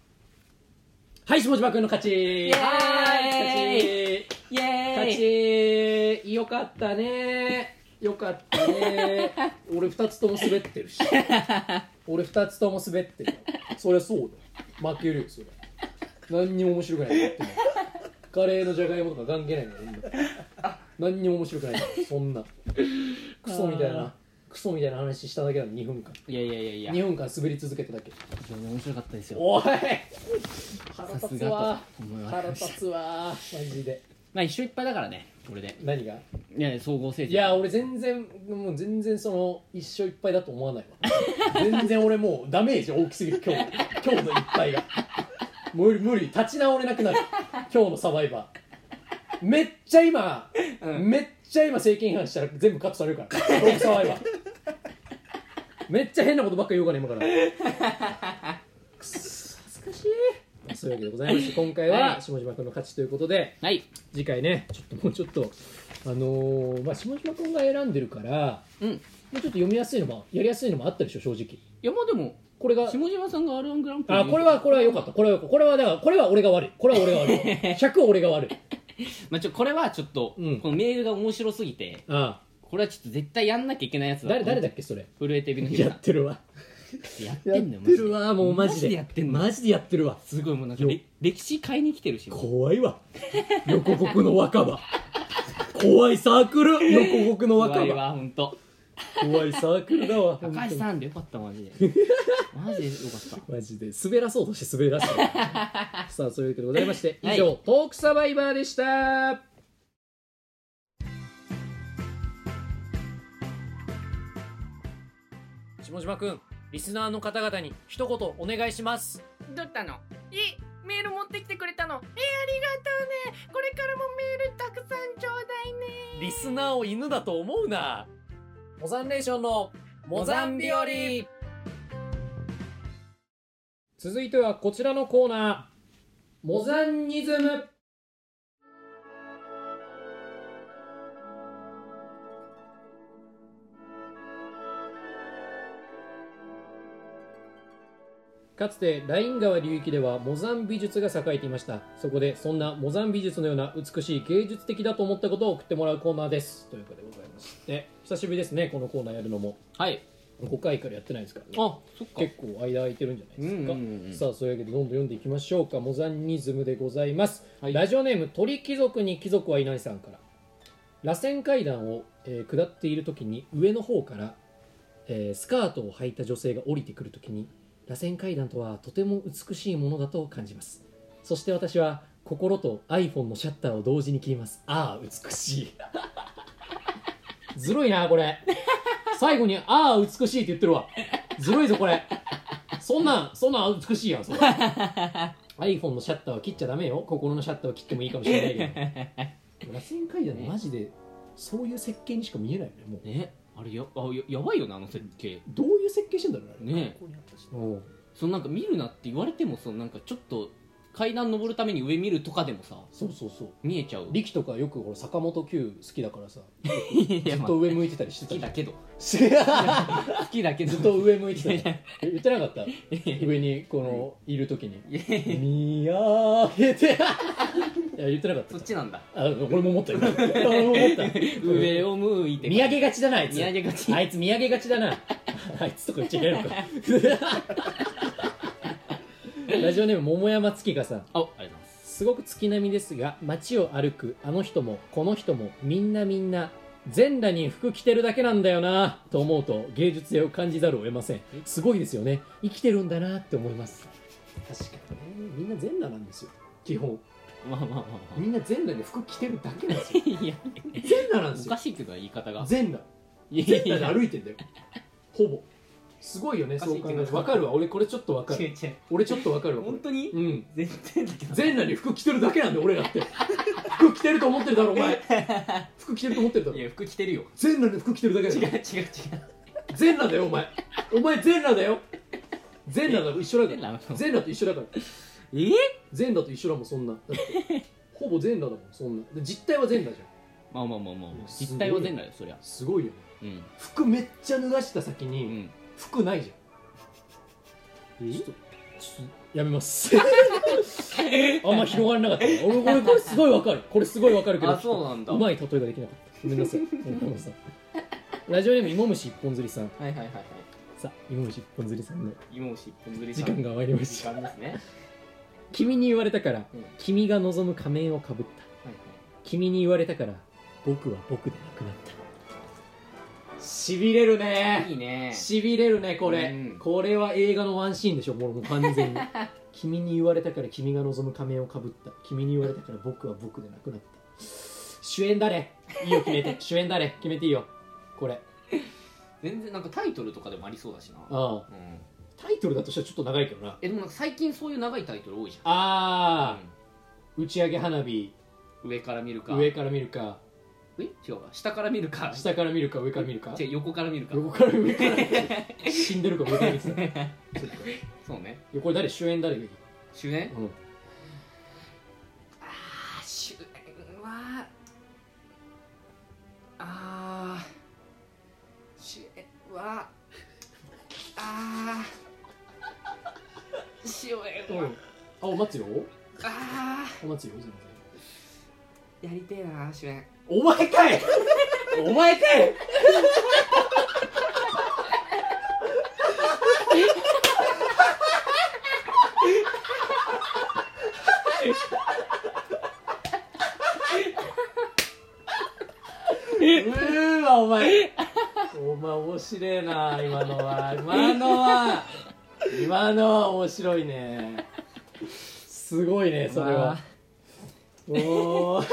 はい下島君の勝ち。エーイ。エ勝ーイ。ち勝ち。よかったね。よかったね。俺2つとも滑ってるし。俺2つとも滑ってる。そりゃそうだよ。負けるよそれ何にも面白くない。よってもカレーのじゃがいもとか関係ないんだよ今何にも面白くない。んだよそんな。クソみたいな。クソみたいな話しただけなの。2分間。いやいやいやいや。2分間滑り続けただけ。非常に面白かったですよ。おい。腹さ立つわ。腹立つわ。マジで。まあ一緒いっぱいだからねこれで。何が？いや総合成績。いや俺全然もう全然その一生いっぱいだと思わないわ。全然俺もうダメージ大きすぎる今日。今日のいっぱいが無理無理立ち直れなくなる。今日のサバイバー。めっちゃ今、うん。めっちゃ今政権違反したら全部カットされるから。ロークサバイバー。めっちゃ変なことばっか言うから今から。くそ恥ずかしい。そういうわけでございまして今回ははい。下島君の勝ちということで、はい。次回ねちょっともうちょっとあのーまあ下島君が選んでるからうん。もうちょっと読みやすいのもやりやすいのもあったでしょ正直。いやまあでもこれが下島さんが r 1グランプリあこれはこれは良かった。これはこれはだからこれは俺が悪い。これは俺が悪い。100俺が悪い。まあちょこれはちょっと、うん。このメールが面白すぎてあこれはちょっと絶対やんなきゃいけないやつだ誰誰だっけそれ？震えてビの日やってるわ。やってやっんだよてるわもうマジで。やってんのマジでやってるわ。すごいもうなんか歴史変えに来てるし怖いわ。横国の若葉。怖いサークル。横国の若怖い葉わほんと。怖いサークルだわ高橋さんでよかったマジでマジでよかった。マジで。滑らそうとして滑らせた。さあそういうわけでございましてはい。以上、トークサバイバーでした。下島くんリスナーの方々に一言お願いします。どったの？えメール持ってきてくれたの？えありがとうね。これからもメールたくさんちょうだいね。リスナーを犬だと思うな。モザンレーションのモザン日和続いてはこちらのコーナー。モザンニズム。かつてライン川流域ではモザン美術が栄えていました。そこでそんなモザン美術のような美しい芸術的だと思ったことを送ってもらうコーナーです。ということでございまして久しぶりですねこのコーナーやるのも。はい。5回からやってないですからね。あそっか。結構間空いてるんじゃないですか、うんうんうんさあそういうわけでどんどん読んでいきましょうか。モザンニズムでございます、はい。ラジオネーム鳥貴族に貴族はいないさんから。螺旋階段を、えー下っている時に上の方から、えースカートを履いた女性が降りてくる時に螺旋階段とはとても美しいものだと感じます。そして私は心と iPhone のシャッターを同時に切ります。ああ美しい。ずるいなこれ最後に「ああ美しい」って言ってるわ。ずるいぞこれ。そんなんそんなん美しいやんそれ。iPhone のシャッターは切っちゃダメよ。心のシャッターは切ってもいいかもしれないけど。螺旋階段マジでそういう設計にしか見えないよねもう。ね。あれやあややばいよねあの設計。どういう設計してんだろうね。ねそのなんか見るなって言われてもそのなんかちょっと階段登るために上見るとかでもさそうそうそう。見えちゃう。力とかよくほら坂本九好きだからさ ずっと上向いてたりして好たきだけど。好きだけど。んずっと上向いてた言ってなかった？上にこのいる時に。いやいや。見上げて。いや言ってなかった。そっちなんだ。あ俺も思ったよ俺も思った。上を向いて見上げがちだなあい。つ見上げがち。あいつ見上げがちだな。あいつとか言っちゃいけないのか ラジオネーム桃山月香さん。あありがとうございます。すごく月並みですが街を歩くあの人もこの人もみんなみんな全裸に服着てるだけなんだよなと思うと芸術性を感じざるを得ません。すごいですよね。生きてるんだなって思います。確かにね。みんな全裸なんですよ。基本。まあまあまあまみんな全裸で服着てるだけなんですよ。あ いや。全裸なんですよ。おかしいけど言い方が。全裸。い全やいや。裸で歩いてんだよ。ほぼすごいよねおかしいう考えるかるわ。俺これちょっとわかる。俺ちょっとわかるわ本当に？うん。全然だけど。全裸に服着てるだけなんだよ俺らって。服着てると思ってるだろお前。服着てると思ってるだろ。いや服着てるよ。全裸で服着てるだけだよ。違う違う違う。全裸だよお前。お前全裸だよ。全裸だと一緒だから。全裸と。一緒だから。え？全裸と一緒だもんそんな。ほぼ全裸だもんそんな。で実態は全裸じゃん。まあまあまあまあ実態は全裸よそりゃ。すごいよね。うん。服めっちゃ脱がした先うに、ん服ないじゃん。え？ちょっとちょっとやめます。あんま広がらなかった。俺俺これすごいわかる。これすごいわかるけどあそうなんだ。うまい例えができなかった。ごめんなさい。さい。ラジオネーム芋虫一本釣りさん。はいはいはいはい。さあ芋虫一本釣りさんの芋虫一本釣り時間が参りま時した。間ですね。君に言われたから、うん。君が望む仮面をかぶった。はい。君に言われたから僕は僕でなくなったしびれるね。はいいいね。しびれるねこれ、うん。これは映画のワンシーンでしょもう完全に。君に言われたから君が望む仮面をかぶった。君に言われたから僕は僕でなくなった。主演誰？いいよ決めて。主演誰？決めていいよ。これ。全然なんかタイトルとかでもありそうだしな。ああ。うん。タイトルだとしたらちょっと長いけどな。えでも最近そういう長いタイトル多いじゃん。ああ、打ち上げ花火。うん上から見るか。上から見るかえ？違うわ。下から見るか。下から見るか上から見るか？違う横から見るか。横から上か？ら 死んでるか上から見てたそうね。これ誰？主演誰？がいい、主演？うん、あ主演はあー主演はあー主演はあ待つよ。ああ待つよ全然。やりてえな主演お前かい。お前かい。うーわお前。お前面白えな今のは。今のは。今のは面白いね。すごいねそれは。おお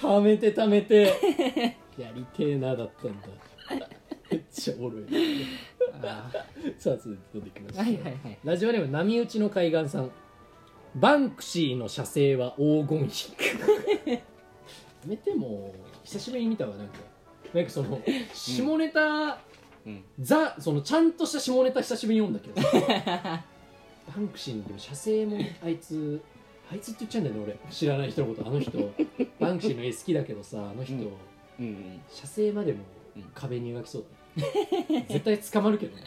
ためてためて。やりてえなだったんだ。めっちゃおもろい。あさあ続いてどんどんいきましょう、はいはいはい。ラジオネーム波打ちの海岸さん。バンクシーの写生は黄金比。やめても久しぶりに見たわなんか。なんかその下ネタ、うん。ザそのちゃんとした下ネタ久しぶりに読んだけど。バンクシーのでも写生もあいつあいつって言っちゃうんだよね俺。知らない人のことあの人。バンクシーの絵好きだけどさあの人、うん。うん写生までもうん。壁に描きそうだ、絶対捕まるけどね。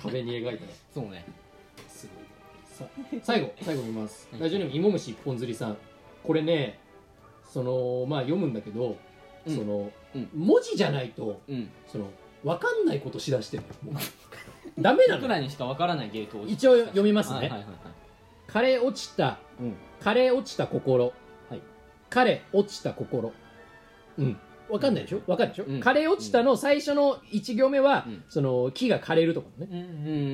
壁に描いたら。そうね。すごい。さ 最後最後見ます。はい。ラジオネーム芋虫一本釣りさん。これねそのまあ読むんだけど、うん。その、うん。文字じゃないとうん。その分かんないことしだしてるのもう。ダメな僕のらにしかわからないゲートを一応読みますね、はいはいはいはい枯れ落ちたうん。枯れ落ちた心。はい。枯れ落ちた心。うん。分かんないでしょ？分かるでしょ、うん。枯れ落ちたの最初の1行目は、うん。その木が枯れるとかね、うん。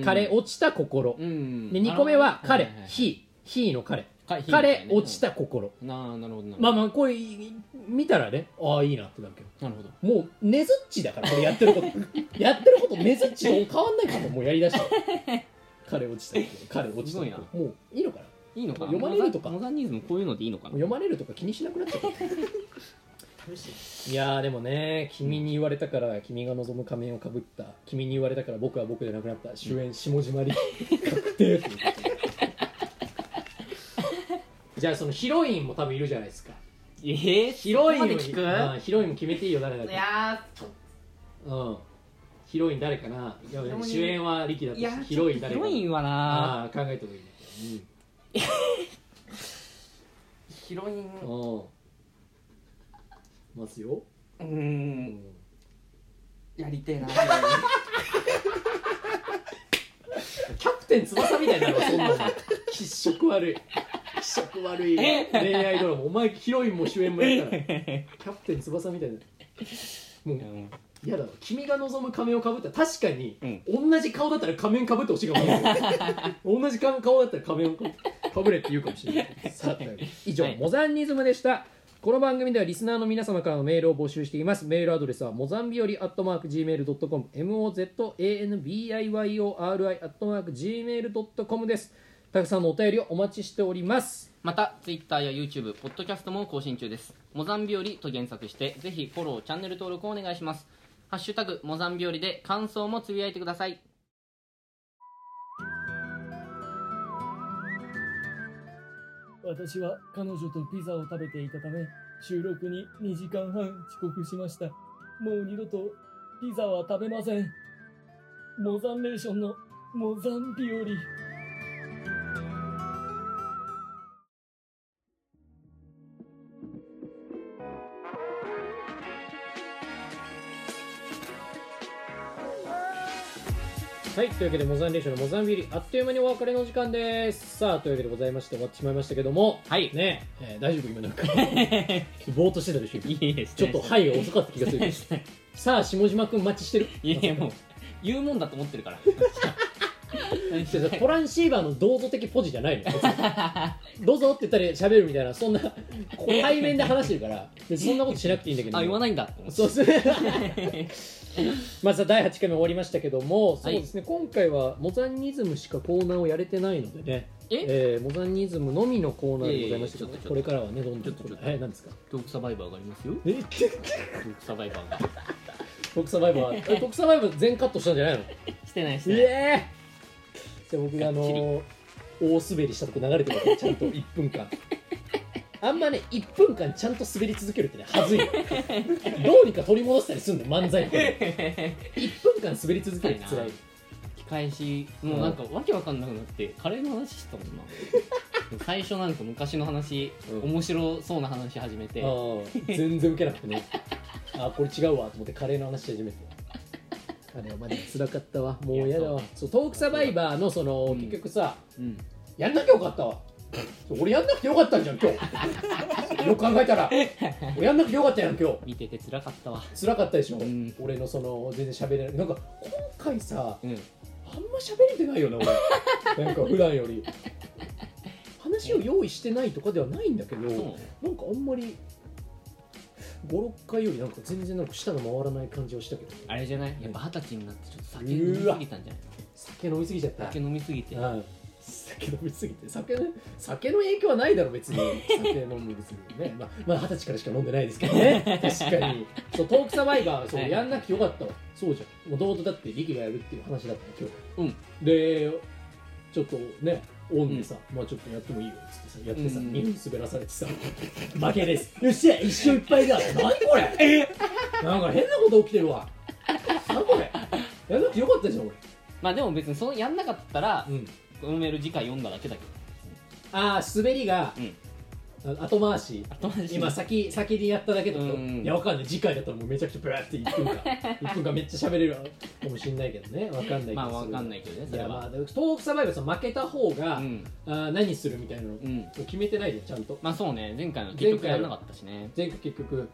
枯れ落ちた心、うん。で2個目は彼はいはいはい。火。火の彼。か火彼落ちた心。なあなるほどなるほど。まあまあこれ見たらねああいいなってなるけど。なるほど。もうねずっちだからこれやってること。やってることねずっちと変わんないかももうやりだした彼落ちた心彼落ちたもういいのかな？いいのかな？読まれるとか？モザンニズムこういうのでいいのかな？読まれるとか気にしなくなっちゃった。いやーでもね君に言われたから君が望む仮面をかぶった。君に言われたから僕は僕でなくなった。主演下島に 確定じゃあそのヒロインも多分いるじゃないですか。えー、ヒロインもヒロインも決めていいよ誰だいかやーちょうんヒロイン誰かな？主演はリキだとしてヒロイン誰かヒロインはな。ああ考えた方がいいねヒロイン。うんうんますよ。ううん。んやりてえな。キャプテン翼みたいなのそんなの。気色悪い。気色悪い。恋愛ドラマ。お前ヒロインも主演もやったら。キャプテン翼みたいなもううん嫌だわ君が望む仮面をかぶったら確かに、うん。同じ顔だったら仮面かぶってほしいかもしれない。同じ顔だったら仮面をかぶれって言うかもしれない。さあ以上、はい。モザンニズムでした。この番組ではリスナーの皆様からのメールを募集しています。メールアドレスはモザンビオリアットマーク Gmail.com mozanbiori アットマーク Gmail.com です。たくさんのお便りをお待ちしております。また Twitter や YouTube、ポッドキャストも更新中です。モザンビオリと検索してぜひフォロー、チャンネル登録をお願いしますハッシュタグモザンビオリで感想もつぶやいてください。私は彼女とピザを食べていたため収録に2時間半遅刻しました。もう二度とピザは食べません。モザンレーションのモザンビオはい、というわけで、モザンレーションのモザンビーリ、あっという間にお別れの時間です。さあ、というわけでございまして、終わってしまいましたけども、はいねえ、えー大丈夫今なんか、ぼーっとしてたでしょいいですちょっと、はい、遅かった気がする。さあ、下島くん待ちしてる。いやいやもう言うもんだと思ってるから トランシーバーの銅像的ポジじゃないの別にどうぞって言ったら喋るみたいな、そんな、対面で話してるから、別にそんなことしなくていいんだけど。あ言わないんだって思ってそうですね。まずは第8回目終わりましたけども、そうですね、今回はモザンニズムしかコーナーをやれてないのでね、え？えーモザンニズムのみのコーナーでございました。けど、いやいやちょっとこれからはね、どんどん。え、何ですか？トークサバイバーがありますよ。え？トークサバイバーが。トークサバイバー、え トークサバイバー全カットしたんじゃないの？してないしてえない。えじゃあ僕があのー大滑りしたとこ流れてるからちゃんと1分間あんまね1分間ちゃんと滑り続けるってねはずいよどうにか取り戻したりすんの漫才って1分間滑り続けるって辛い。返しもうなんかわけわかんなくなってカレーの話してたもんな。最初なんか昔の話、うん。面白そうな話始めて。全然ウケなくてね。あこれ違うわと思ってカレーの話し始めて。あれはマジで辛かったわ。もう嫌だわ。そうトークサバイバーのその、うん。結局さうん。やんなきゃよかったわ俺やんなくてよかったんじゃん今日。よく考えたら。俺やんなくてよかったやん今日。見てて辛かったわ。辛かったでしょ、うん。俺のその全然喋れない。なんか今回さうん。あんま喋れてないよな俺。なんか普段より。話を用意してないとかではないんだけどそうなんかあんまり56回よりなんか全然なんか舌が回らない感じはしたけど。あれじゃない？やっぱ二十歳になってちょっと酒飲みすぎたんじゃない？酒飲みすぎちゃった。酒飲みすぎて。うん酒飲みすぎて酒の酒の影響はないだろ別に。酒飲む別にね。まあまあ二十歳からしか飲んでないですけどね。確かに。そうトークサバイバーそうはいやんなくてよかったわ。そうじゃん。もともとだって力がやるっていう話だったの今日。うん。でちょっとねオンでさ、まあちょっとやってもいいよっつってさやってさ、うん2分滑らされてさ負けです。よっしゃ一勝いっぱいだ。何これ？なんか変なこと起きてるわ。何これ？やんなくてよかったじゃん俺。まあでも別にそのやんなかったらうんこのメール次回読ん。だだけだけああ滑りが、うん。あ後回しど後回し今先先にやっただけだと、うん。いやわかん。ない次回だったらもうめちゃくちゃブラーって1分間1分間めっちゃ喋れるかもしれないけどねわかん。ないけどまあわかん。ないけどねそれはいやまあトークサバイバーさ負けた方が、うん。あー何するみたいなの、うん。決めてないでちゃん。とまあそうね前回の結局やん。なかったしね前回結局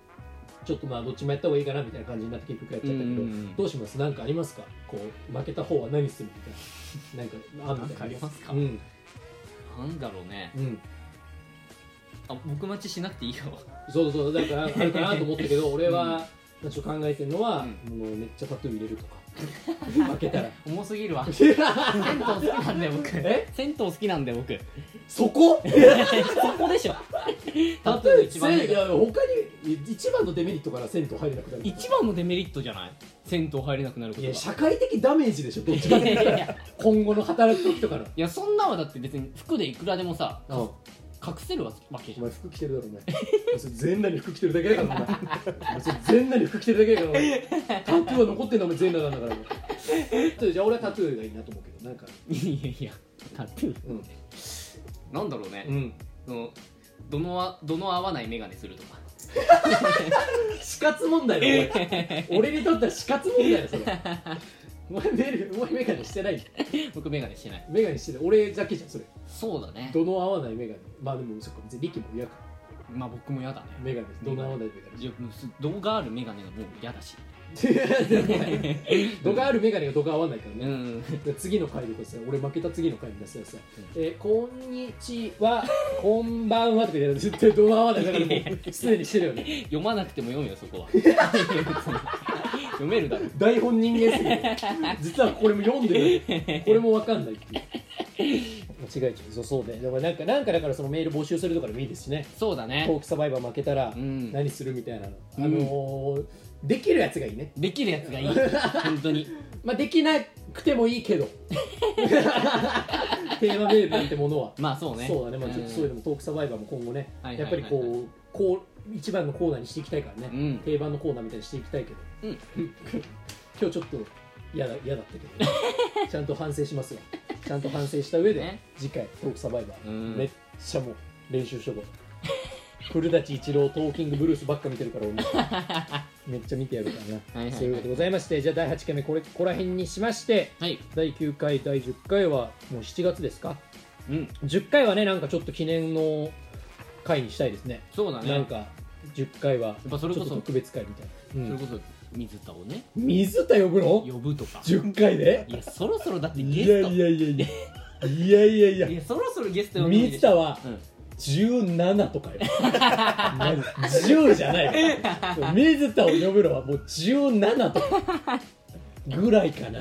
ちょっとまあどっちもやった方がいいかなみたいな感じになって結局やっちゃったけど、うん。どうしますなん。かありますかこう負けた方は何するみたいな なんかあんみたいなんかありますか？うん。なんだろうね。うん。あ僕待ちしなくていいよ。そうそうだからあるかなと思ったけど 俺は、うん。まあちょっと考えてるのは、うん。もうめっちゃタトゥー入れるとか。負けたら。重すぎるわ。銭湯好きなんだよ僕。え？銭湯好きなんだよ僕。そこ？そこでしょ。タトゥー一番いや他に一番のデメリットから銭湯入れなくなる。一番のデメリットじゃない？銭湯入れなくなるこいとが。や社会的ダメージでしょどっちかっ今後の働く時とかの。いやそんなはだって別に服でいくらでもさうん。隠せるわけじゃんお前服着てるだろお前。それ全裸に服着てるだけだからお前。全裸に服着てるだけだからお前。タトゥーは残ってんのお前全裸なんだからお前じゃあ俺はタトゥーがいいなと思うけどなんか。いやいやタトゥー。うん。なんだろうね、うん。そのどのわどの合わない眼鏡するとか死活問題だ俺俺にとっては死活問題だよそれ。お前メルお前メガネしてない？じゃん僕眼鏡してない。メガネしてない。俺だけじゃんそれ。そうだね。どの合わないメガネ？まあでもそっか別に力も嫌か。まあ僕も嫌だね。メガネどの合わないメガネ？いやもうす動画ある眼鏡がもう嫌だし 度があるメガネが度が合わないからね、うん。で次の回でこうさ俺負けた次の回に出すよさ「えーこんにちは。こんばんは」とか言ったら絶対度が合わないメガネもうすでにしてるよね。読まなくても読むよそこは。読めるだろ。台本人間すぎて。実はこれも読んでるこれも分かんないっていう。間違えちゃうそうそうで。だからなんかなんかだからそのメール募集するとかでもいいですしね。トそうだね。ークサバイバー負けたらうん。何するみたいな。の、うん。あのーできるやつがいいね。できるやつがいい。本当に。まあできなくてもいいけど。テーマメールなんてものは。まあそうね。そうだね、まあ、ちょっとそういうのもトークサバイバーも今後ね、はいはいやっぱりこうこう一番のコーナーにしていきたいからね、うん。定番のコーナーみたいにしていきたいけど、うん。今日ちょっと嫌だ嫌だったけど、ちゃんと反省しますわ。ちゃんと反省した上で、ね。次回トークサバイバー、うん。めっちゃもう練習しとこう古舘一郎トーキングブルースばっか見てるから俺 めっちゃ見てやるからな、はいそういうことでございましてじゃあ第8回目これここら辺にしましてはい。第9回第10回はもう7月ですか？うん。10回はねなんかちょっと記念の回にしたいですね。そうだね。なんか10回はぱそれこそちょっと特別会みたいな、うん。それこそ水田をね。水田呼ぶの？呼ぶとか。10回で？いやそろそろだってゲいスト。やいやいやいや。いやいやいや。いやそろそろゲスト呼ん水田はうん17とかよマジ10じゃないよ水田を呼ぶのはもう17とか。ぐらいかな。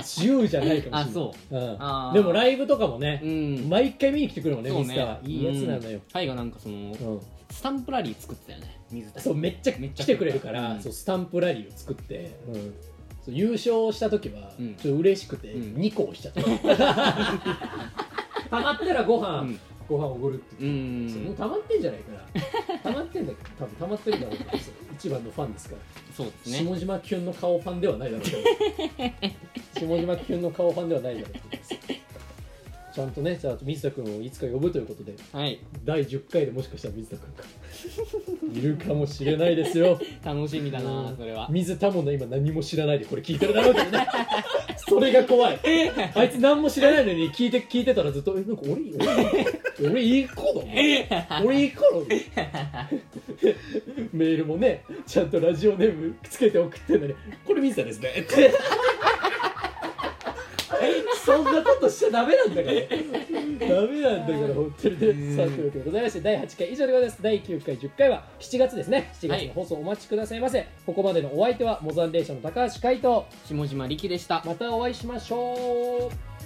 10じゃないかもしれない。あそう。うん。でもライブとかもねう、ん。毎回見に来てくるもんね水田。はいいやつなのよ、タイがなんかそのうん。スタンプラリー作ってたよね水田そうめっちゃめっちゃ来てくれるから、うん。そうスタンプラリーを作って、そう優勝した時はうん。ちょっと嬉しくてうん。2個押しちゃった、たまったらご飯、うんご飯おごるってう言って、そうもうん溜まってんじゃないかな。溜まってんだけど多分溜まってるだろうけどそう一番のファンですから、そうですね。下島キュンの顔ファンではないだろうけど。下島キュンの顔ファンではないだろうけどじちゃんとねじゃあ水田君をいつか呼ぶということではい。第10回でもしかしたら水田君がいるかもしれないですよ。楽しみだなそれは。水田もの今何も知らないでこれ聞いてるだろうけどね。それが怖い。あいつ何も知らないのに聞いて聞いてたらずっと「えなんか俺俺俺いい子だ俺いい子だ メールもねちゃんとラジオネームつけて送ってんのに「これ水田ですね」ってそんなことしちゃダメなんだから。ダメなんだから本当にね。さあというわけでございまして第8回以上でございます第9回10回は7月ですね。7月の放送お待ちくださいませ、ここまでのお相手はモザンレーションの高橋海人。下島力でした。またお会いしましょう